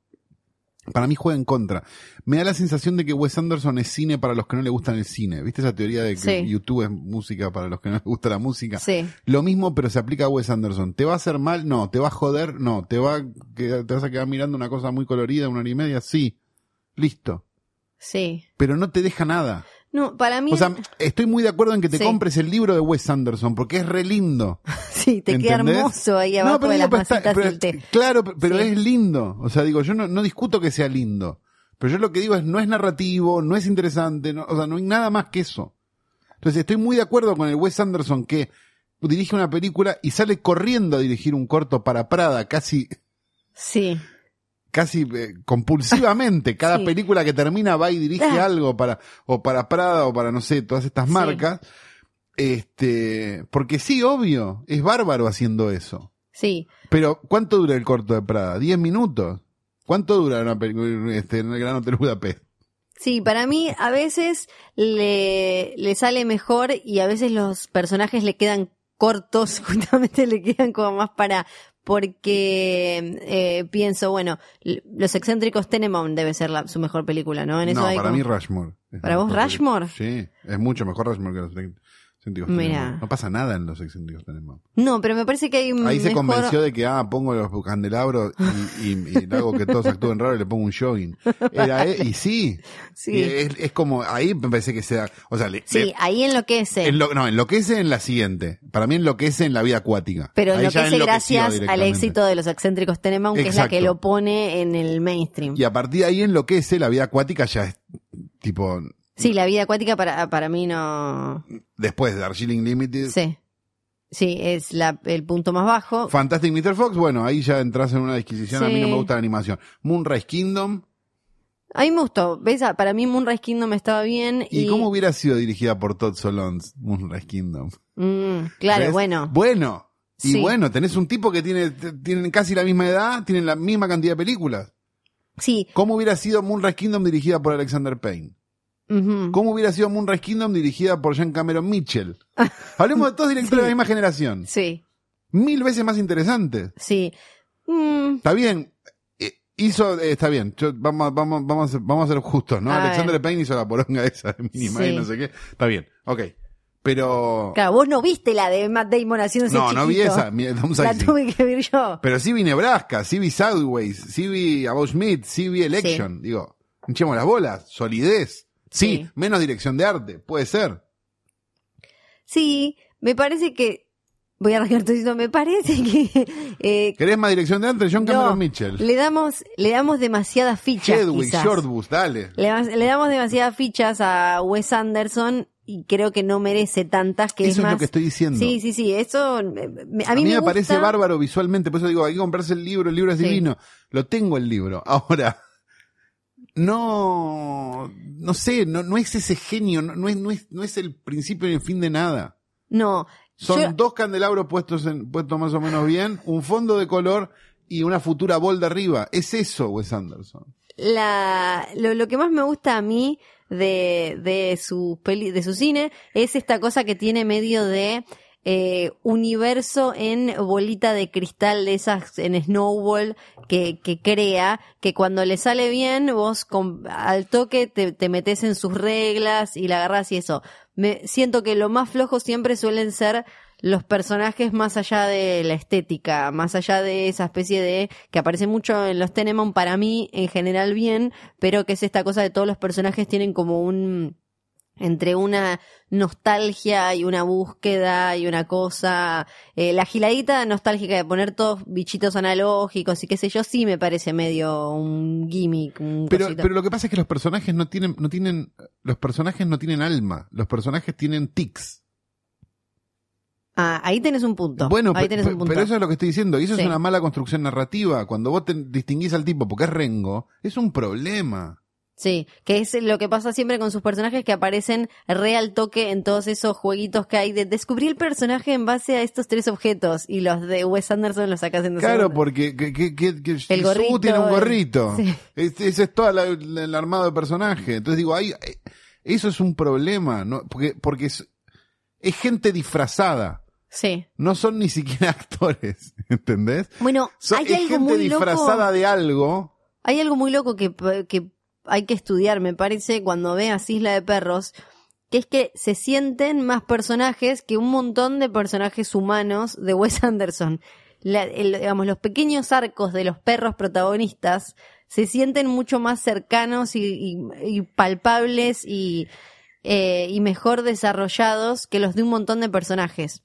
para mí juega en contra. Me da la sensación de que Wes Anderson es cine para los que no le gustan el cine. ¿Viste esa teoría de que Sí. YouTube es música para los que no les gusta la música? sí, Lo mismo, pero se aplica a Wes Anderson. ¿Te va a hacer mal? No. ¿Te va a joder? No. ¿Te, va a quedar- te vas a quedar mirando una cosa muy colorida, una hora y media? Sí. Listo. sí. Pero no te deja nada. No, para mí, O sea, estoy muy de acuerdo en que te Sí. compres el libro de Wes Anderson porque es re lindo. sí, te queda hermoso ahí abajo pero de las está- pero- del té. Claro, pero Sí. es lindo. O sea, digo, yo no, no discuto que sea lindo. Pero yo lo que digo es, no es narrativo, no es interesante, no- o sea, no hay nada más que eso. Entonces estoy muy de acuerdo con el Wes Anderson que dirige una película y sale corriendo a dirigir un corto para Prada, casi, Sí, casi eh, compulsivamente. Cada Sí. película que termina va y dirige Ah. algo para, o para Prada o para, no sé, todas estas Sí. marcas. Este, porque sí, obvio, es bárbaro haciendo eso. sí. Pero, ¿cuánto dura el corto de Prada? ¿Diez minutos? ¿Cuánto dura una película este, en el Gran Hotel Budapest? Sí, para mí a veces le, le sale mejor y a veces los personajes le quedan cortos, justamente le quedan como más para, porque eh, pienso, bueno, Los excéntricos Tenenbaum debe ser la- su mejor película, ¿no? En eso no, hay para como- mí Rushmore. es ¿Para vos Rushmore? Sí, es mucho mejor Rushmore que los excéntricos No pasa nada en los excéntricos Tenenbaum. No, pero me parece que hay Ahí se convenció de que, ah, pongo los candelabros y, y, y hago que todos actúen raro y le pongo un jogging. Era, y sí. Sí. Y es, es como, ahí me parece que sea, o sea, le- Sí, le- ahí enloquece. enlo- no, enloquece en la siguiente. Para mí enloquece en la vida acuática. Pero Ahí enloquece gracias al éxito de los excéntricos Tenenbaum, que es la que lo pone en el mainstream. Y a partir de ahí enloquece, la vida acuática ya es tipo, Sí, la vida acuática para, para mí no... después de Darjeeling Limited. Sí. Sí, es la, el punto más bajo. Fantastic Mr. Fox, bueno, ahí ya entras en una disquisición, a mí no me gusta la animación. Moonrise Kingdom, A mí me gustó. ¿Ves? Ah, Para mí Moonrise Kingdom estaba bien. ¿Y, Y, cómo hubiera sido dirigida por Todd Solondz, Moonrise Kingdom? Mm, claro, ¿Ves? bueno. Bueno. Y Sí. bueno, tenés un tipo que tiene, tienen casi la misma edad, tienen la misma cantidad de películas. Sí. ¿Cómo hubiera sido Moonrise Kingdom dirigida por Alexander Payne? ¿Cómo hubiera sido Moonrise Kingdom dirigida por Jean Cameron Mitchell? Hablemos de todos directores de la misma generación. Sí, Mil veces más interesantes. sí. Mm, Está bien. eh, Hizo, eh, está bien, Yo- vamos, vamos, vamos, vamos a ser justos, ¿no? A. Alexander Payne hizo la poronga esa de Minima y Sí. no sé qué. Está bien, ok. Pero. claro, vos no viste la de Matt Damon haciéndose no, no vi chiquito. esa. La tuve que ver yo. Pero sí vi Nebraska, sí vi Sideways, sí vi About Schmidt, sí vi Election. Digo, hinchemos las bolas, solidez. Sí, Sí. menos dirección de arte, puede ser. Sí, me parece que. Voy a arrancar todo diciendo, me parece que. eh, ¿Querés más dirección de arte? John Cameron no, Mitchell. Le damos, le damos demasiadas fichas. Quizás. Shortbus, dale. Le, damos demasiadas fichas a Wes Anderson y creo que no merece tantas que Eso es es más. lo que estoy diciendo. Sí, sí, sí. Eso me- a A mí, mí, me, gusta- parece bárbaro visualmente, por eso digo, hay que comprarse el libro, el libro es Sí. divino. Lo tengo el libro. Ahora, no, no sé, no, no es ese genio, no, no es, no, es, no es el principio ni el fin de nada. No. Son yo- dos candelabros puestos, en, puestos más o menos bien, un fondo de color y una futura bol de arriba. Es eso, Wes Anderson. la, lo, lo que más me gusta a mí de, de su peli, de su cine es esta cosa que tiene medio de eh, universo en bolita de cristal de esas en Snowball que, que crea que cuando le sale bien vos con, al toque te, te metes en sus reglas y la agarras y eso. Me siento que lo más flojo siempre suelen ser los personajes más allá de la estética, más allá de esa especie de que aparece mucho en los Tenemon para mí en general bien, pero que es esta cosa de todos los personajes tienen como un entre una nostalgia y una búsqueda y una cosa, eh, la giladita nostálgica de poner todos bichitos analógicos y qué sé yo, sí me parece medio un gimmick. Un Pero, cosito. pero lo que pasa es que los personajes no tienen, no tienen, los personajes no tienen alma, los personajes tienen tics. Ah, ahí tenés un punto. Bueno, ahí tenés un punto. pero eso es lo que estoy diciendo. Y eso Sí. es una mala construcción narrativa. Cuando vos te distinguís al tipo porque es Rengo, es un problema. Sí, que es lo que pasa siempre con sus personajes que aparecen re al toque en todos esos jueguitos que hay de descubrir el personaje en base a estos tres objetos y los de Wes Anderson los sacas en dos Claro, segundos. porque que, que, que, que Jisoo gorrito, tiene un el- gorrito. sí. Es- Ese es todo el armado de personaje. Entonces digo, hay, eh, eso es un problema, ¿no? Porque, porque es, es gente disfrazada. Sí. No son ni siquiera actores, ¿entendés? Bueno, hay es algo gente muy disfrazada loco. de algo. Hay algo muy loco que, que hay que estudiar, me parece, cuando veas Isla de Perros, que es que se sienten más personajes que un montón de personajes humanos de Wes Anderson. La- digamos, los pequeños arcos de los perros protagonistas se sienten mucho más cercanos y, palpables eh, y mejor desarrollados que los de un montón de personajes.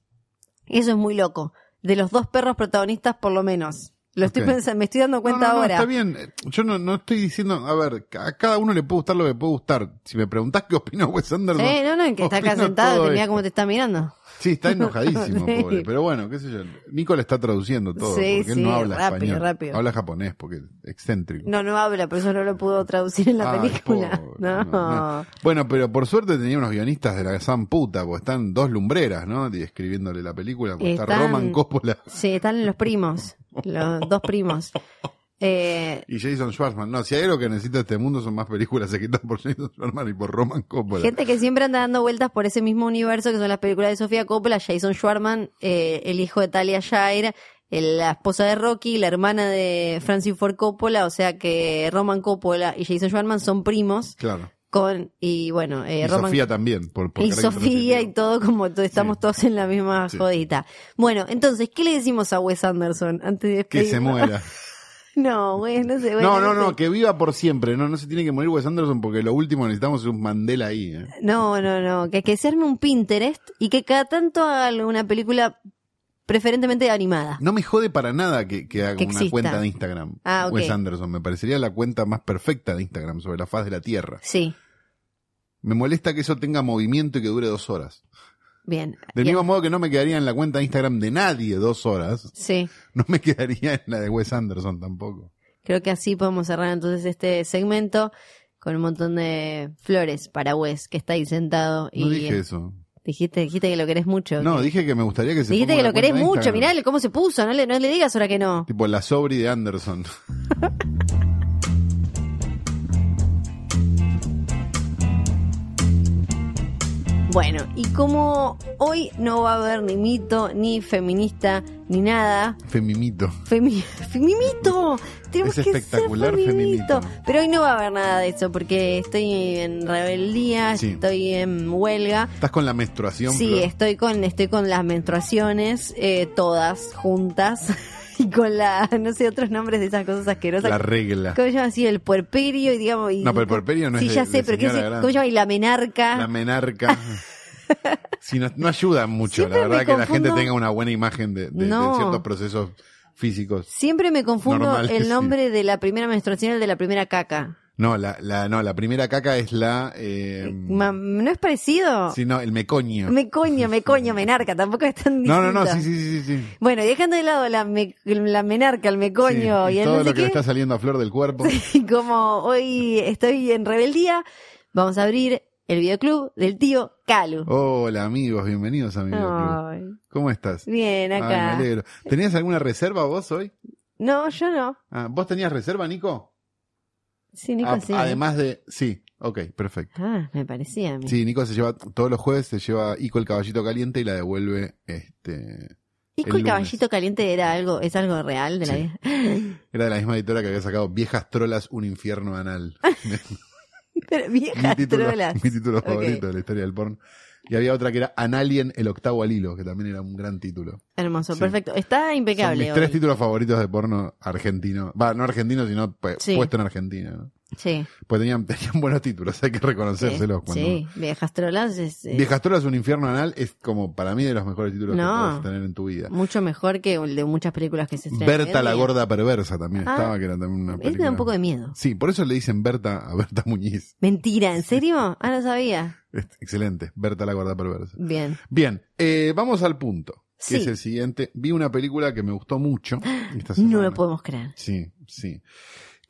Eso es muy loco. De los dos perros protagonistas, por lo menos. Lo estoy pensando, me estoy dando cuenta no, no, ahora. está bien. Yo no, no estoy diciendo, a ver, a cada uno le puede gustar lo que puede gustar. Si me preguntás qué opina Wes Anderson. Sí, no, no, que está acá sentado, te mira cómo te está mirando. Sí, está enojadísimo, Sí. pobre. Pero bueno, qué sé yo. Nico le está traduciendo todo. Sí, porque él sí, no habla rápido, español. rápido. Habla japonés porque es excéntrico. No, no habla, por eso no lo pudo traducir en la película. pobre, no. no, no. Bueno, pero por suerte tenía unos guionistas de la san puta, porque están dos lumbreras, ¿no? Y escribiéndole la película, porque está Roman Coppola Sí, están los primos, los dos primos. Eh, y Jason Schwartzman. No, si hay algo que necesita este mundo son más películas escritas por Jason Schwartzman y por Roman Coppola. gente que siempre anda dando vueltas por ese mismo universo que son las películas de Sofía Coppola, Jason Schwartzman, eh, el hijo de Talia Shire, el- la esposa de Rocky, la hermana de Francis Ford Coppola, o sea que Roman Coppola y Jason Schwartzman son primos Claro. Con, y bueno, eh, y Roman Sofía también. Por, por y Sofía y todo, como estamos Sí. todos en la misma Sí. jodita. Bueno, entonces, ¿qué le decimos a Wes Anderson antes de Que se muera. No, güey, no sé. No, bueno, no, no, sé. que viva por siempre. No, no se tiene que morir Wes Anderson porque lo último que necesitamos es un Mandela ahí. ¿eh? No, no, no, que, que se arme un Pinterest y que cada tanto haga una película preferentemente animada. No me jode para nada que, que haga Que una exista. cuenta de Instagram. Ah. Wes Anderson. Me parecería la cuenta más perfecta de Instagram sobre la faz de la Tierra. Sí, Me molesta que eso tenga movimiento y que dure dos horas. bien. Del mismo modo que no me quedaría en la cuenta de Instagram de nadie dos horas, Sí, no me quedaría en la de Wes Anderson tampoco. creo que así podemos cerrar entonces este segmento. con un montón de flores para Wes, que está ahí sentado. No y dije eso. Dijiste, dijiste que lo querés mucho. No, dije que me gustaría que se dijiste que lo querés mucho, mirá cómo se puso, no le, no le digas ahora que no. Tipo la sobri de Anderson. Bueno, y como hoy no va a haber ni mito, ni feminista, ni nada, Femimito. Femi ¡Femimito! Tenemos Es que espectacular, ser femimito. Femimito. Pero hoy no va a haber nada de eso porque estoy en rebeldía, Sí. estoy en huelga. ¿Estás con la menstruación? Sí, Flor? estoy con estoy con las menstruaciones eh, todas juntas y con la no sé otros nombres de esas cosas asquerosas. La regla. ¿Cómo se llama así? El puerperio y digamos. Y, No, pero el puerperio no es Sí, de- ya de sé, pero ¿qué grande. ¿Cómo se llama? Y la menarca. La menarca. Sí, no, no ayuda mucho, Siempre la verdad, que la gente tenga una buena imagen de, de- de No. ciertos procesos físicos. Siempre me confundo Normales, el sí. nombre de la primera menstruación y el de la primera caca. No, la, la, no, la primera caca es la... Eh, Ma- ¿No es parecido? sí, no, el mecoño. Me coño, me coño, menarca, tampoco es tan No, no, no, sí, sí, sí, sí. Bueno, dejando de lado la, me- la menarca, el mecoño Sí, y el todo no lo que le está saliendo a flor del cuerpo. como hoy estoy en rebeldía, vamos a abrir el videoclub del tío Calu. Hola amigos, bienvenidos a mi videoclub. Ay, ¿Cómo estás? bien, Ay, me acá. alegro. ¿Tenías alguna reserva vos hoy? no, yo no. Ah, ¿Vos tenías reserva, Nico? Sí, Nico, Ah, sí. Además de... Sí, ok, perfecto. Ah, me parecía a mí. Sí, Nico se lleva todos los jueves, se lleva Ico el caballito caliente y la devuelve este ¿Y el caballito caliente era algo, es algo real de la Sí. Era de la misma editora que había sacado Viejas Trolas, un infierno anal. Pero mi título, trolas. mi título Ok. favorito de la historia del porno. Y había otra que era Analien, el octavo al hilo, que también era un gran título. Hermoso, Sí. perfecto. Está Son impecable. mis tres títulos favoritos de porno argentino. Va, no argentino, sino pu- Sí. puesto en Argentina. ¿no? Sí. Pues tenían, tenían buenos títulos, hay que Sí, reconocérselos. cuando... sí, viejas trolas es eh, Viejas Trolas, un infierno anal es como para mí de los mejores títulos No. que puedes tener en tu vida. mucho mejor que el de muchas películas que se estrenan. Berta la gorda perversa también Ah, estaba, que era también una película. da un poco de miedo. Sí, por eso le dicen Berta a Berta Muñiz. Mentira, ¿en serio? Ah, no sabía. Excelente, Berta la gorda perversa. Bien. Bien, eh, vamos al punto, que Sí. es el siguiente. Vi una película que me gustó mucho esta No lo podemos creer. Sí, sí.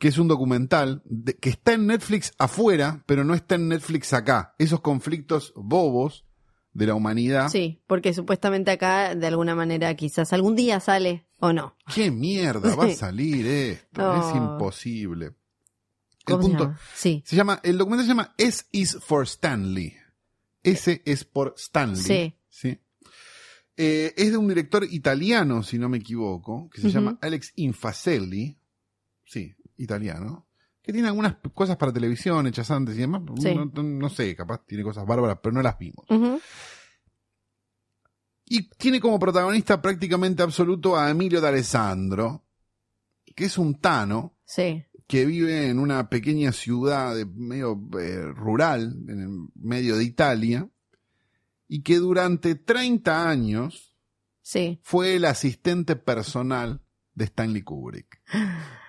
Que es un documental de- que está en Netflix afuera, pero no está en Netflix acá. Esos conflictos bobos de la humanidad. Sí, porque supuestamente acá, de alguna manera, quizás algún día sale o no. ¿Qué mierda va a salir esto? Oh. Es imposible. El ¿Cómo se punto, llama? Sí. Se llama, el documental se llama S is for Stanley. S es por Stanley. Sí. ¿sí? Eh, es de un director italiano, si no me equivoco, que se llama Alex Infaselli. Sí, italiano. Que tiene algunas cosas para televisión hechas antes y demás. Sí. No, no- no sé, capaz tiene cosas bárbaras, pero no las vimos. Y tiene como protagonista prácticamente absoluto a Emilio D'Alessandro, que es un tano Sí. que vive en una pequeña ciudad de medio eh, rural, en el medio de Italia, y que durante 30 años Sí. fue el asistente personal de Stanley Kubrick.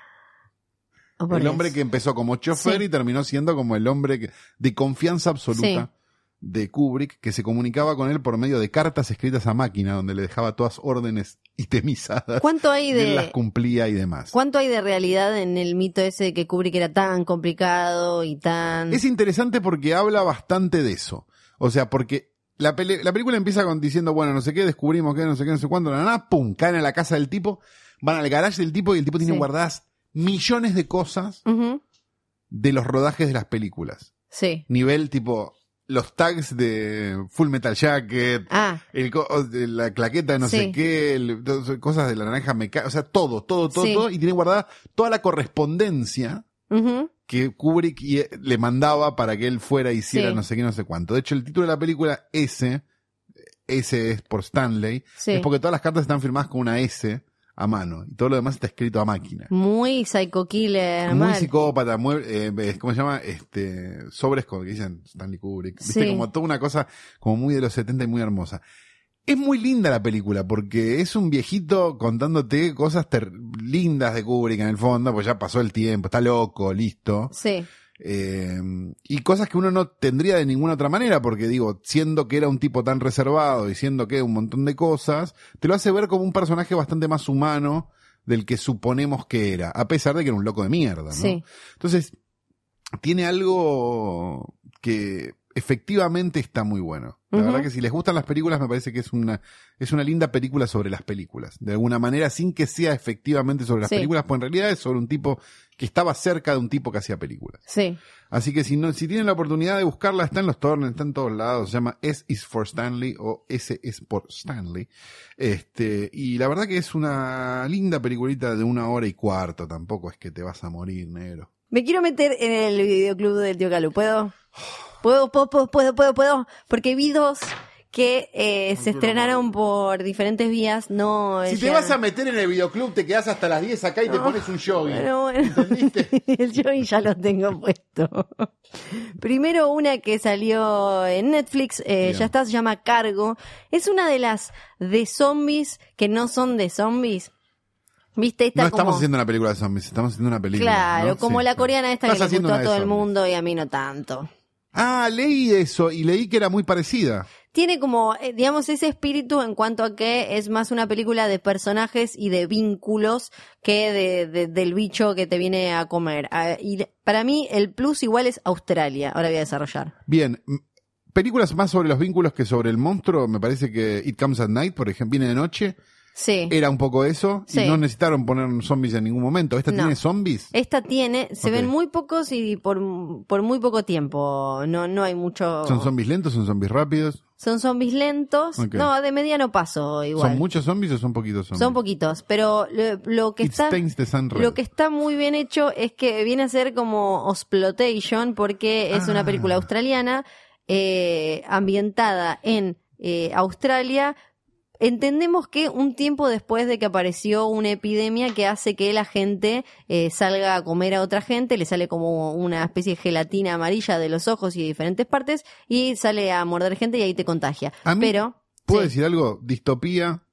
Por el hombre que empezó como chofer Sí. y terminó siendo como el hombre que- de confianza absoluta de Kubrick, que se comunicaba con él por medio de cartas escritas a máquina, donde le dejaba todas órdenes itemizadas. ¿Cuánto hay y él las de cumplía y demás. cuánto hay de realidad en el mito ese de que Kubrick era tan complicado y tan Es interesante porque habla bastante de eso. O sea, porque la, pele- la película empieza con diciendo, bueno, no sé qué, descubrimos que no sé qué, no sé cuándo, nada, nada, pum, caen a la casa del tipo, van al garage del tipo y el tipo tiene Sí. guardadas millones de cosas de los rodajes de las películas. Sí. Nivel tipo los tags de Full Metal Jacket, Ah, el la claqueta de no Sí. sé qué, el- cosas de la naranja mecánica, o sea, todo, todo, todo, Sí. todo, y tiene guardada toda la correspondencia que Kubrick y- le mandaba para que él fuera y hiciera Sí. no sé qué, no sé cuánto. De hecho, el título de la película S, S es por Stanley, es porque todas las cartas están firmadas con una S a mano y todo lo demás está escrito a máquina. Muy psycho killer. Muy mal. psicópata, muy, eh, ¿cómo se llama? Este, sobres con que dicen Stanley Kubrick. ¿Viste? Sí. Como toda una cosa como muy de los 70 y muy hermosa. Es muy linda la película porque es un viejito contándote cosas ter- lindas de Kubrick en el fondo, pues ya pasó el tiempo, está loco, listo. Sí. Eh, y cosas que uno no tendría de ninguna otra manera, porque digo, siendo que era un tipo tan reservado y siendo que un montón de cosas, te lo hace ver como un personaje bastante más humano del que suponemos que era, a pesar de que era un loco de mierda, ¿no? Sí. Entonces, tiene algo que efectivamente está muy bueno. La verdad que si les gustan las películas, me parece que es una, es una linda película sobre las películas. De alguna manera, sin que sea efectivamente sobre las Sí. películas, pues en realidad es sobre un tipo que estaba cerca de un tipo que hacía películas. Sí. Así que si no, si tienen la oportunidad de buscarla, está en los torrents, está en todos lados, se llama S is for Stanley o S es por Stanley. Este, y la verdad que es una linda peliculita de una hora y cuarto, tampoco es que te vas a morir, negro. Me quiero meter en el videoclub del tío Calu. ¿Puedo? ¿Puedo, puedo, puedo, puedo, puedo, puedo? Porque vi dos que eh, se estrenaron por diferentes vías. No, Si te vas a meter en el videoclub, te quedas hasta las 10 acá y te pones un jogging. Bueno, bueno. El jogging ya lo tengo puesto. Primero una que salió en Netflix, eh, ya está, se llama Cargo. Es una de las de zombies que no son de zombies. ¿Viste? Esta No estamos como... haciendo una película de zombies, estamos haciendo una película. Claro, ¿no? como Sí, la coreana esta que le gustó a todo el mundo y a mí no tanto. Ah, leí eso y leí que era muy parecida. Tiene como, eh, digamos, ese espíritu en cuanto a que es más una película de personajes y de vínculos que de, de- del bicho que te viene a comer. Ah, y para mí el plus igual es Australia. Ahora voy a desarrollar. Bien, películas más sobre los vínculos que sobre el monstruo, me parece que It Comes at Night, por ejemplo, viene de noche, Sí. era un poco eso, Sí. y no necesitaron poner zombies en ningún momento. ¿Esta No. tiene zombies? Esta tiene, se ven muy pocos y por, por muy poco tiempo. No, no hay mucho. ¿Son zombies lentos? ¿Son zombies rápidos? Son zombies lentos. No, de mediano paso igual. ¿Son muchos zombies o son poquitos zombies? Son poquitos, pero lo, lo que It está lo que está muy bien hecho es que viene a ser como Osploitation porque es Ah. una película australiana eh, ambientada en eh, Australia. Entendemos que un tiempo después de que apareció una epidemia que hace que la gente eh, salga a comer a otra gente, le sale como una especie de gelatina amarilla de los ojos y de diferentes partes y sale a morder gente y ahí te contagia. A mí- Pero ¿Puedo sí, decir algo? Distopía,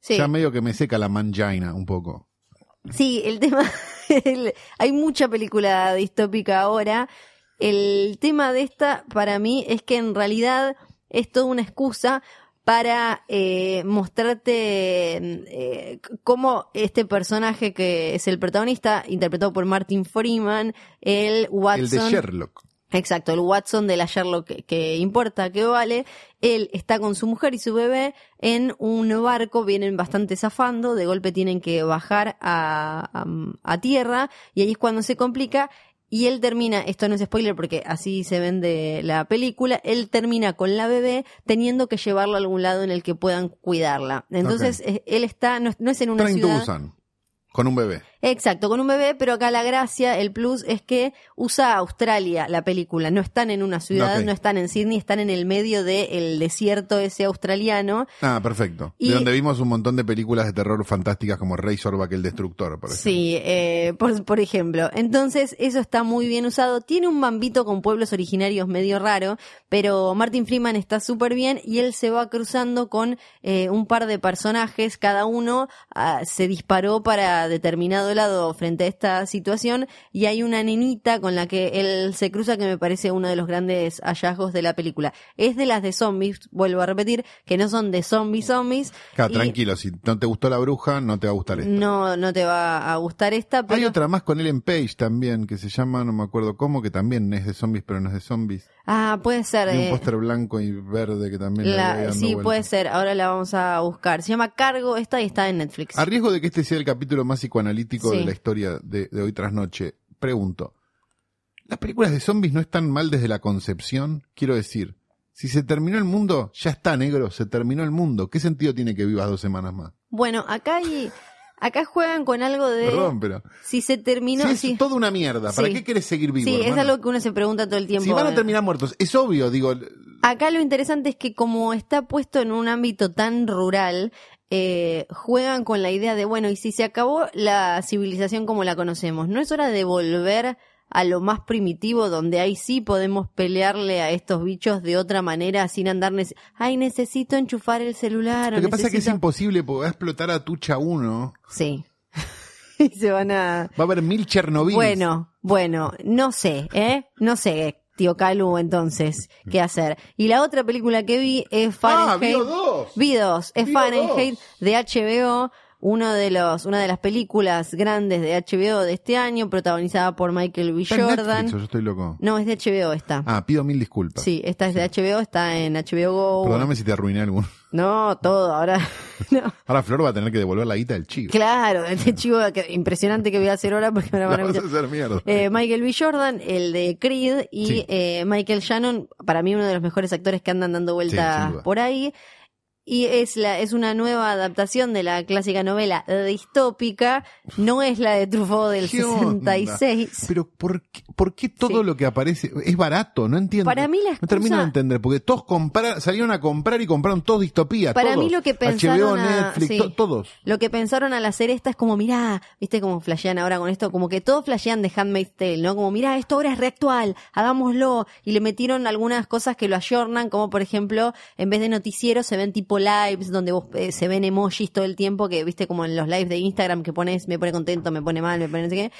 sí. ya medio que me seca la mangina un poco. Sí, el tema, el- hay mucha película distópica ahora. El tema de esta, para mí, es que en realidad es toda una excusa para eh, mostrarte eh, cómo este personaje que es el protagonista, interpretado por Martin Freeman, el Watson. El de Sherlock. Exacto, el Watson de la Sherlock que, que importa, que vale. Él está con su mujer y su bebé en un barco, vienen bastante zafando, de golpe tienen que bajar a, a, a tierra y ahí es cuando se complica. Y él termina, esto no es spoiler porque así se vende la película, él termina con la bebé teniendo que llevarlo a algún lado en el que puedan cuidarla. Entonces eh, él está, no, es- no es en una Train ciudad. Busan, con un bebé. Exacto, con un bebé, pero acá la gracia, el plus, es que usa Australia la película. No están en una ciudad, no están en Sydney, están en el medio del desierto ese australiano. Ah, perfecto. Y- De donde vimos un montón de películas de terror fantásticas como Razorback el Destructor, por ejemplo. Sí, eh, por, por ejemplo. Entonces, eso está muy bien usado. Tiene un bambito con pueblos originarios medio raro, pero Martin Freeman está súper bien y él se va cruzando con eh, un par de personajes. Cada uno ah, se disparó para determinado lado frente a esta situación y hay una nenita con la que él se cruza que me parece uno de los grandes hallazgos de la película. Es de las de zombies, vuelvo a repetir, que no son de zombies zombies. Claro, y tranquilo, si no te gustó la bruja, no te va a gustar esta. No, no te va a gustar esta, pero... Hay otra más con Ellen Page también, que se llama, no me acuerdo cómo, que también es de zombies, pero no es de zombies. Ah, puede ser. Un eh, póster blanco y verde que también la- sí, puede ser. Ahora la vamos a buscar. Se llama Cargo esta y está en Netflix. A riesgo de que este sea el capítulo más psicoanalítico Sí. de la historia de, de hoy tras noche, pregunto, ¿las películas de zombies no están mal desde la concepción? Quiero decir, si se terminó el mundo, ya está negro, se terminó el mundo. ¿Qué sentido tiene que vivas dos semanas más? Bueno, acá hay, acá juegan con algo de Perdón, pero... si se terminó. si es sí, toda una mierda, ¿para Sí. qué querés seguir vivo? sí, es algo que uno se pregunta todo el tiempo. Si van a eh. terminar muertos, es obvio, digo, Acá lo interesante es que como está puesto en un ámbito tan rural, eh, juegan con la idea de, bueno, y si se acabó la civilización como la conocemos, ¿no es hora de volver a lo más primitivo donde ahí sí podemos pelearle a estos bichos de otra manera sin andar, ay, necesito enchufar el celular. Lo que pasa es que es necesito-". imposible porque va a explotar a Tucha 1. Sí. y se van a... Va a haber mil Chernobyl. Bueno, bueno, no sé, ¿eh? No sé, tío Calu, entonces, ¿qué hacer? Y la otra película que vi es Ah, Fahrenheit. vio dos. Vi dos, es Fahrenheit dos. de HBO, uno de los, una de las películas grandes de HBO de este año, protagonizada por Michael B. ¿Está en Jordan. Netflix o yo estoy loco? No, es de HBO esta. Ah, pido mil disculpas. Sí, esta es de HBO, está en HBO Go. Perdóname si te arruiné alguno. No, todo, ahora. No. Ahora Flor va a tener que devolver la guita del chivo. Claro, este chivo que- impresionante que voy a hacer ahora porque me van a vas a hacer mierda. Eh, Michael B. Jordan, el de Creed, y Sí. eh, Michael Shannon, para mí uno de los mejores actores que andan dando vueltas por ahí. Y es, la, es una nueva adaptación de la clásica novela distópica, no es la de Truffaut del ¿Qué onda? 66. Pero ¿por qué, por qué todo Sí. lo que aparece es barato? No entiendo. Para mí la No termino de excusa- entender, porque todos comprar, salieron a comprar y compraron todos distopía. Para todos. mí lo que pensaron HBO, a- Netflix, sí. to- todos. Lo que pensaron al hacer esta es como, mirá, viste como flashean ahora con esto, como que todos flashean de Handmaid's Tale, ¿no? Como, mirá, esto ahora es reactual, hagámoslo. Y le metieron algunas cosas que lo ayornan, como por ejemplo, en vez de noticieros se ven tipo lives, donde eh, se ven emojis todo el tiempo, que viste como en los lives de Instagram que pones, me pone contento, me pone mal, me pone no sé qué.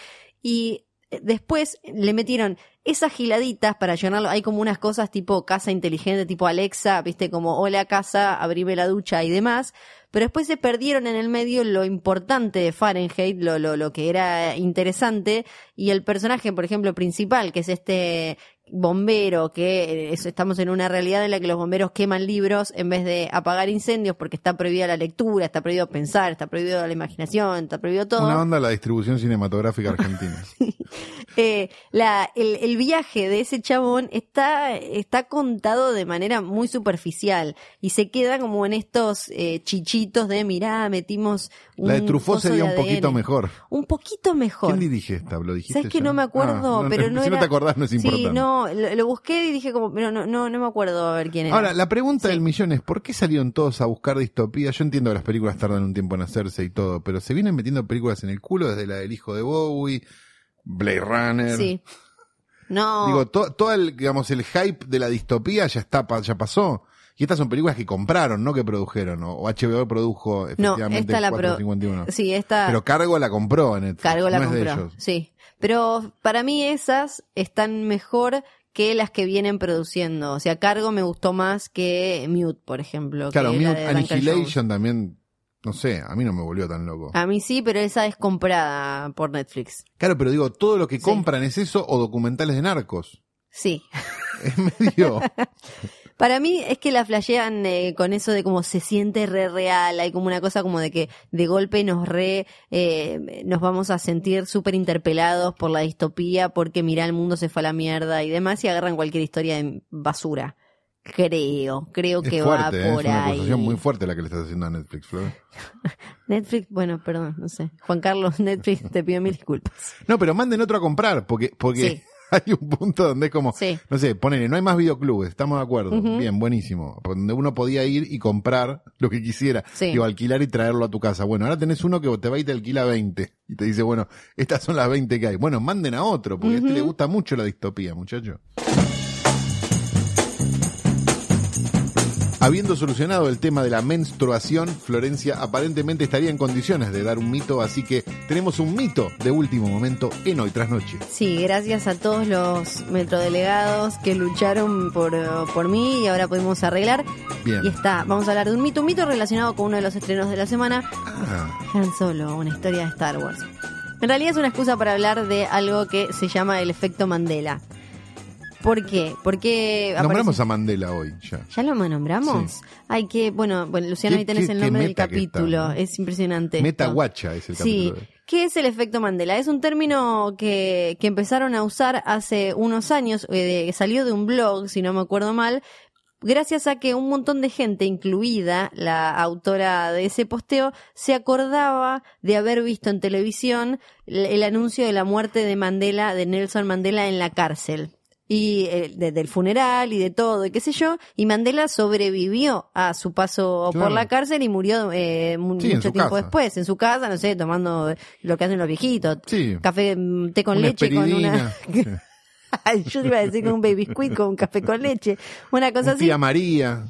Y eh, después le metieron esas giladitas para llenarlo. Hay como unas cosas tipo casa inteligente, tipo Alexa, viste, como hola casa, abrime la ducha y demás. Pero después se perdieron en el medio lo importante de Fahrenheit, lo, lo, lo que era interesante. Y el personaje, por ejemplo, principal, que es este bombero, que eh, estamos en una realidad en la que los bomberos queman libros en vez de apagar incendios porque está prohibida la lectura, está prohibido pensar, está prohibido la imaginación, está prohibido todo. Una onda la distribución cinematográfica argentina. Eh, la, el, el viaje de ese chabón está, está contado de manera muy superficial y se queda como en estos eh, chichitos de mirá, metimos un la de Truffaut sería de un poquito ADN". mejor. Un poquito mejor. ¿Quién dirige esta? ¿Lo dijiste ¿Sabes que no me acuerdo? Ah, pero no si era... no te acordás no es importante. Sí, no, lo, lo busqué y dije como, no, no, no me acuerdo a ver quién era. Ahora, la pregunta Sí. del millón es, ¿por qué salieron todos a buscar distopía? Yo entiendo que las películas tardan un tiempo en hacerse y todo, pero se vienen metiendo películas en el culo desde la del hijo de Bowie, Blade Runner. Sí. No. Digo, to- todo el, digamos, el hype de la distopía ya está, ya pasó. Y estas son películas que compraron, no que produjeron. O, o HBO produjo no, efectivamente esta la pro... 451. Sí, esta... Pero Cargo la compró en. Cargo la no compró. Sí. Pero para mí esas están mejor que las que vienen produciendo. O sea, Cargo me gustó más que Mute, por ejemplo. Claro, que Mute. Annihilation también, no sé, a mí no me volvió tan loco. A mí sí, pero esa es comprada por Netflix. Claro, pero digo, todo lo que Sí. compran es eso o documentales de narcos. Sí. Es medio... Para mí es que la flashean eh, con eso de como se siente re real, hay como una cosa como de que de golpe nos re, eh, nos vamos a sentir súper interpelados por la distopía porque mira el mundo se fue a la mierda y demás y agarran cualquier historia de basura. Creo, creo Es que fuerte, va ¿eh? por es una ahí. acusación muy fuerte la que le estás haciendo a Netflix, Flor. Netflix, bueno, perdón, no sé. Juan Carlos, Netflix, te pido mil disculpas. No, pero manden otro a comprar, porque, porque Sí. hay un punto donde es como, Sí. no sé, ponele, no hay más videoclubes, estamos de acuerdo, bien, buenísimo, donde uno podía ir y comprar lo que quisiera, Sí. digo, alquilar y traerlo a tu casa. Bueno, ahora tenés uno que te va y te alquila 20 y te dice, bueno, estas son las 20 que hay. Bueno, manden a otro, porque a este le gusta mucho la distopía, muchacho. Habiendo solucionado el tema de la menstruación, Florencia aparentemente estaría en condiciones de dar un mito, así que tenemos un mito de último momento en Hoy Tras Noche. Sí, gracias a todos los metrodelegados que lucharon por, eh, por mí y ahora pudimos arreglar. Bien. Y está, vamos a hablar de un mito, un mito relacionado con uno de los estrenos de la semana, Ah, Han Solo, una historia de Star Wars. En realidad es una excusa para hablar de algo que se llama el efecto Mandela. ¿Por qué? Porque nombramos a Mandela hoy, ya. ¿Ya lo nombramos? Ay, que, bueno, bueno Luciano, ¿Qué- ahí tenés qué- el qué nombre del meta que está, capítulo. ¿no? Es impresionante. Meta. Guacha es el Sí. capítulo. de- ¿Qué es el efecto Mandela? Es un término que, que empezaron a usar hace unos años, eh, de- salió de un blog, si no me acuerdo mal, gracias a que un montón de gente, incluida la autora de ese posteo, se acordaba de haber visto en televisión el, el anuncio de la muerte de Mandela, de Nelson Mandela en la cárcel. Y eh, de- del funeral y de todo, y qué sé yo, y Mandela sobrevivió a su paso por la cárcel y murió eh, Sí, mucho tiempo casa. después, en su casa, no sé, tomando lo que hacen los viejitos, Sí. café, mm, té con Una leche, con una... yo te iba a decir con un baby squid con un café con leche, una cosa Un así. tía María.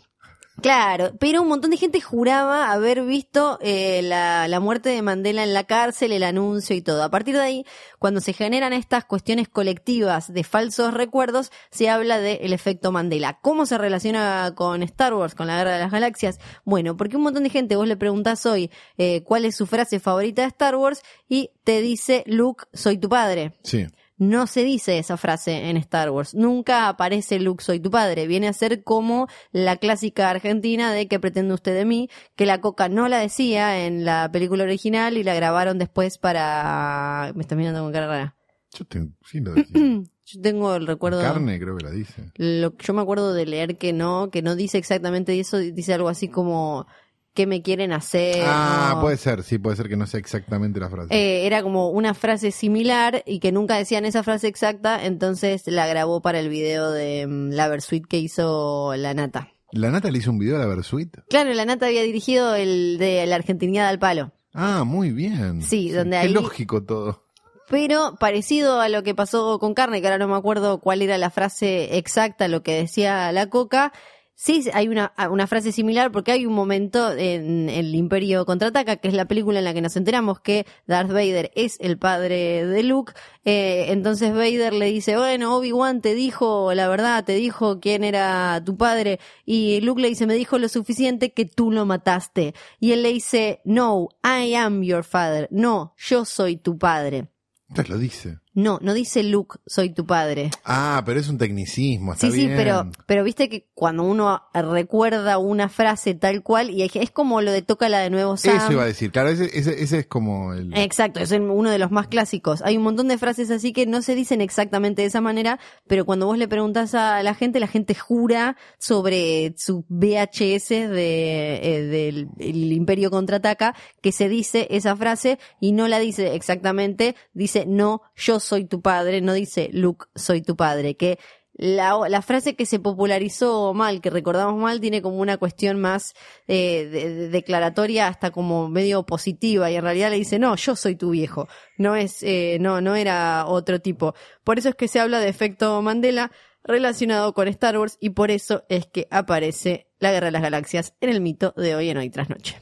Claro, pero un montón de gente juraba haber visto eh, la, muerte de Mandela en la cárcel, el anuncio y todo. A partir de ahí, cuando se generan estas cuestiones colectivas de falsos recuerdos, se habla del efecto Mandela. ¿Cómo se relaciona con Star Wars, con la Guerra de las Galaxias? Bueno, porque un montón de gente, vos le preguntás hoy eh, cuál es su frase favorita de Star Wars y te dice, Luke, soy tu padre. Sí. No se dice esa frase en Star Wars. Nunca aparece Luke soy tu padre. Viene a ser como la clásica argentina de que pretende usted de mí, que la coca no la decía en la película original y la grabaron después para... Me está mirando con cara rara. Yo sí lo decía. Yo tengo el recuerdo... Carne creo que la dice. Lo, yo me acuerdo de leer que no, que no dice exactamente eso, dice algo así como qué me quieren hacer. Ah, ¿no? puede ser, sí, puede ser que no sea exactamente la frase. Eh, era como una frase similar y que nunca decían esa frase exacta, entonces la grabó para el video de mm, la Versuit que hizo la Nata. ¿La Nata le hizo un video a la Versuit? Claro, la Nata había dirigido el de la Argentinidad al Palo. Ah, muy bien. Sí, donde Qué ahí- lógico todo. Pero parecido a lo que pasó con carne, que ahora no me acuerdo cuál era la frase exacta, lo que decía la coca. Sí, hay una, una frase similar porque hay un momento en El Imperio Contraataca, que es la película en la que nos enteramos que Darth Vader es el padre de Luke. Eh, entonces Vader le dice, bueno, Obi-Wan te dijo la verdad, te dijo quién era tu padre. Y Luke le dice, me dijo lo suficiente que tú lo mataste. Y él le dice, no, I am your father. No, yo soy tu padre. Entonces lo dice. No, no dice Luke, soy tu padre. Ah, pero es un tecnicismo, está Sí, sí, bien. pero, pero viste que cuando uno recuerda una frase tal cual, y es como lo de tócala de nuevo Sam. Eso iba a decir, claro, ese, ese, ese es como el... Exacto, es uno de los más clásicos. Hay un montón de frases así que no se dicen exactamente de esa manera, pero cuando vos le preguntas a la gente, la gente jura sobre su VHS de, eh, del el Imperio Contraataca que se dice esa frase y no la dice exactamente, dice no, yo soy tu padre, no dice Luke, soy tu padre, que la, la frase que se popularizó mal, que recordamos mal, tiene como una cuestión más eh, de- de- declaratoria, hasta como medio positiva, y en realidad le dice, no, yo soy tu viejo, no es, eh, no, no era otro tipo. Por eso es que se habla de efecto Mandela relacionado con Star Wars, y por eso es que aparece la Guerra de las Galaxias en el mito de hoy en hoy tras noche.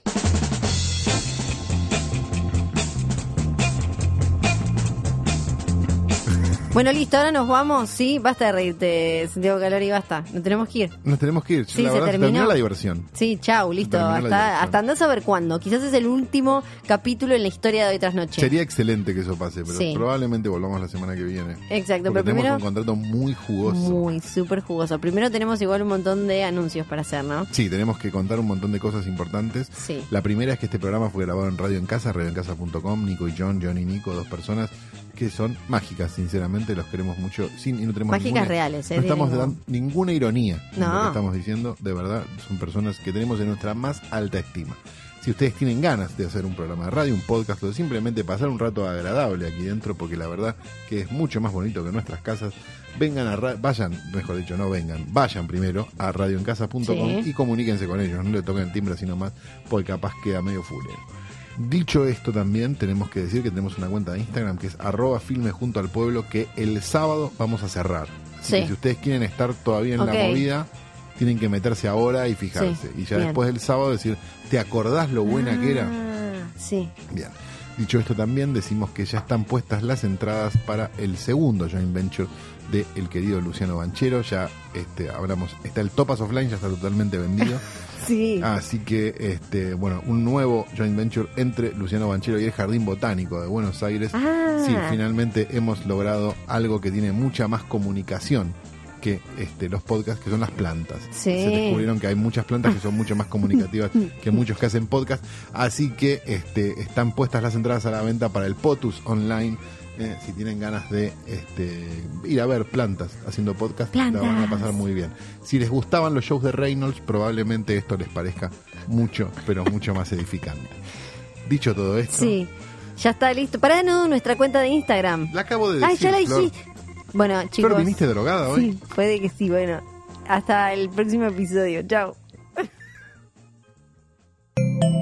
Bueno, listo, ahora nos vamos, ¿sí? Basta de reírte, Santiago Calori, basta. Nos tenemos que ir. Nos tenemos que ir. Sí, la se verdad, terminó. terminó la diversión. Sí, chau, listo. Hasta, hasta andás a ver cuándo. Quizás es el último capítulo en la historia de hoy tras noche. Sería excelente que eso pase, pero Sí. probablemente volvamos la semana que viene. Exacto, pero tenemos primero. un contrato muy jugoso. Muy súper jugoso. Primero tenemos igual un montón de anuncios para hacer, ¿no? Sí, tenemos que contar un montón de cosas importantes. Sí. La primera es que este programa fue grabado en Radio en Casa, radioencasa.com, Nico y John, John y Nico, dos personas que son mágicas, sinceramente, los queremos mucho. Sin, y no tenemos Mágicas ninguna- reales, ¿eh? No estamos dando ninguna ironía en No. lo que estamos diciendo, de verdad, son personas que tenemos en nuestra más alta estima. Si ustedes tienen ganas de hacer un programa de radio, un podcast o simplemente pasar un rato agradable aquí dentro, porque la verdad que es mucho más bonito que nuestras casas, vengan a ra- vayan, mejor dicho, no vengan, vayan primero a radioencasa.com Sí. y comuníquense con ellos, no le toquen el timbre sino más, porque capaz queda medio fulero. Dicho esto también tenemos que decir que tenemos una cuenta de Instagram que es arroba filme junto al pueblo que el sábado vamos a cerrar. Así Sí. que si ustedes quieren estar todavía en la movida, tienen que meterse ahora y fijarse. Sí, y ya bien. después del sábado decir, ¿te acordás lo buena que era? Ah, Sí. Bien. Dicho esto también decimos que ya están puestas las entradas para el segundo joint venture de el querido Luciano Banchero. Ya este, hablamos, está el Topas Offline, ya está totalmente vendido. Sí. Así que, este, bueno, un nuevo joint venture entre Luciano Banchero y el Jardín Botánico de Buenos Aires. Ah. Sí, finalmente hemos logrado algo que tiene mucha más comunicación que este, los podcasts, que son las plantas. Sí. Se descubrieron que hay muchas plantas que son mucho más comunicativas que muchos que hacen podcast. Así que este, están puestas las entradas a la venta para el POTUS online. Eh, si tienen ganas de este, ir a ver plantas haciendo podcast, la van a pasar muy bien. Si les gustaban los shows de Reynolds, probablemente esto les parezca mucho, pero mucho más edificante. Dicho todo esto, Sí. Ya está listo. Pará, no, nuestra cuenta de Instagram. la acabo de decir. Ay, ya la dijiste. Bueno, chicos. Flor, ¿viniste drogada hoy? Sí, puede que sí. Bueno, hasta el próximo episodio. Chao.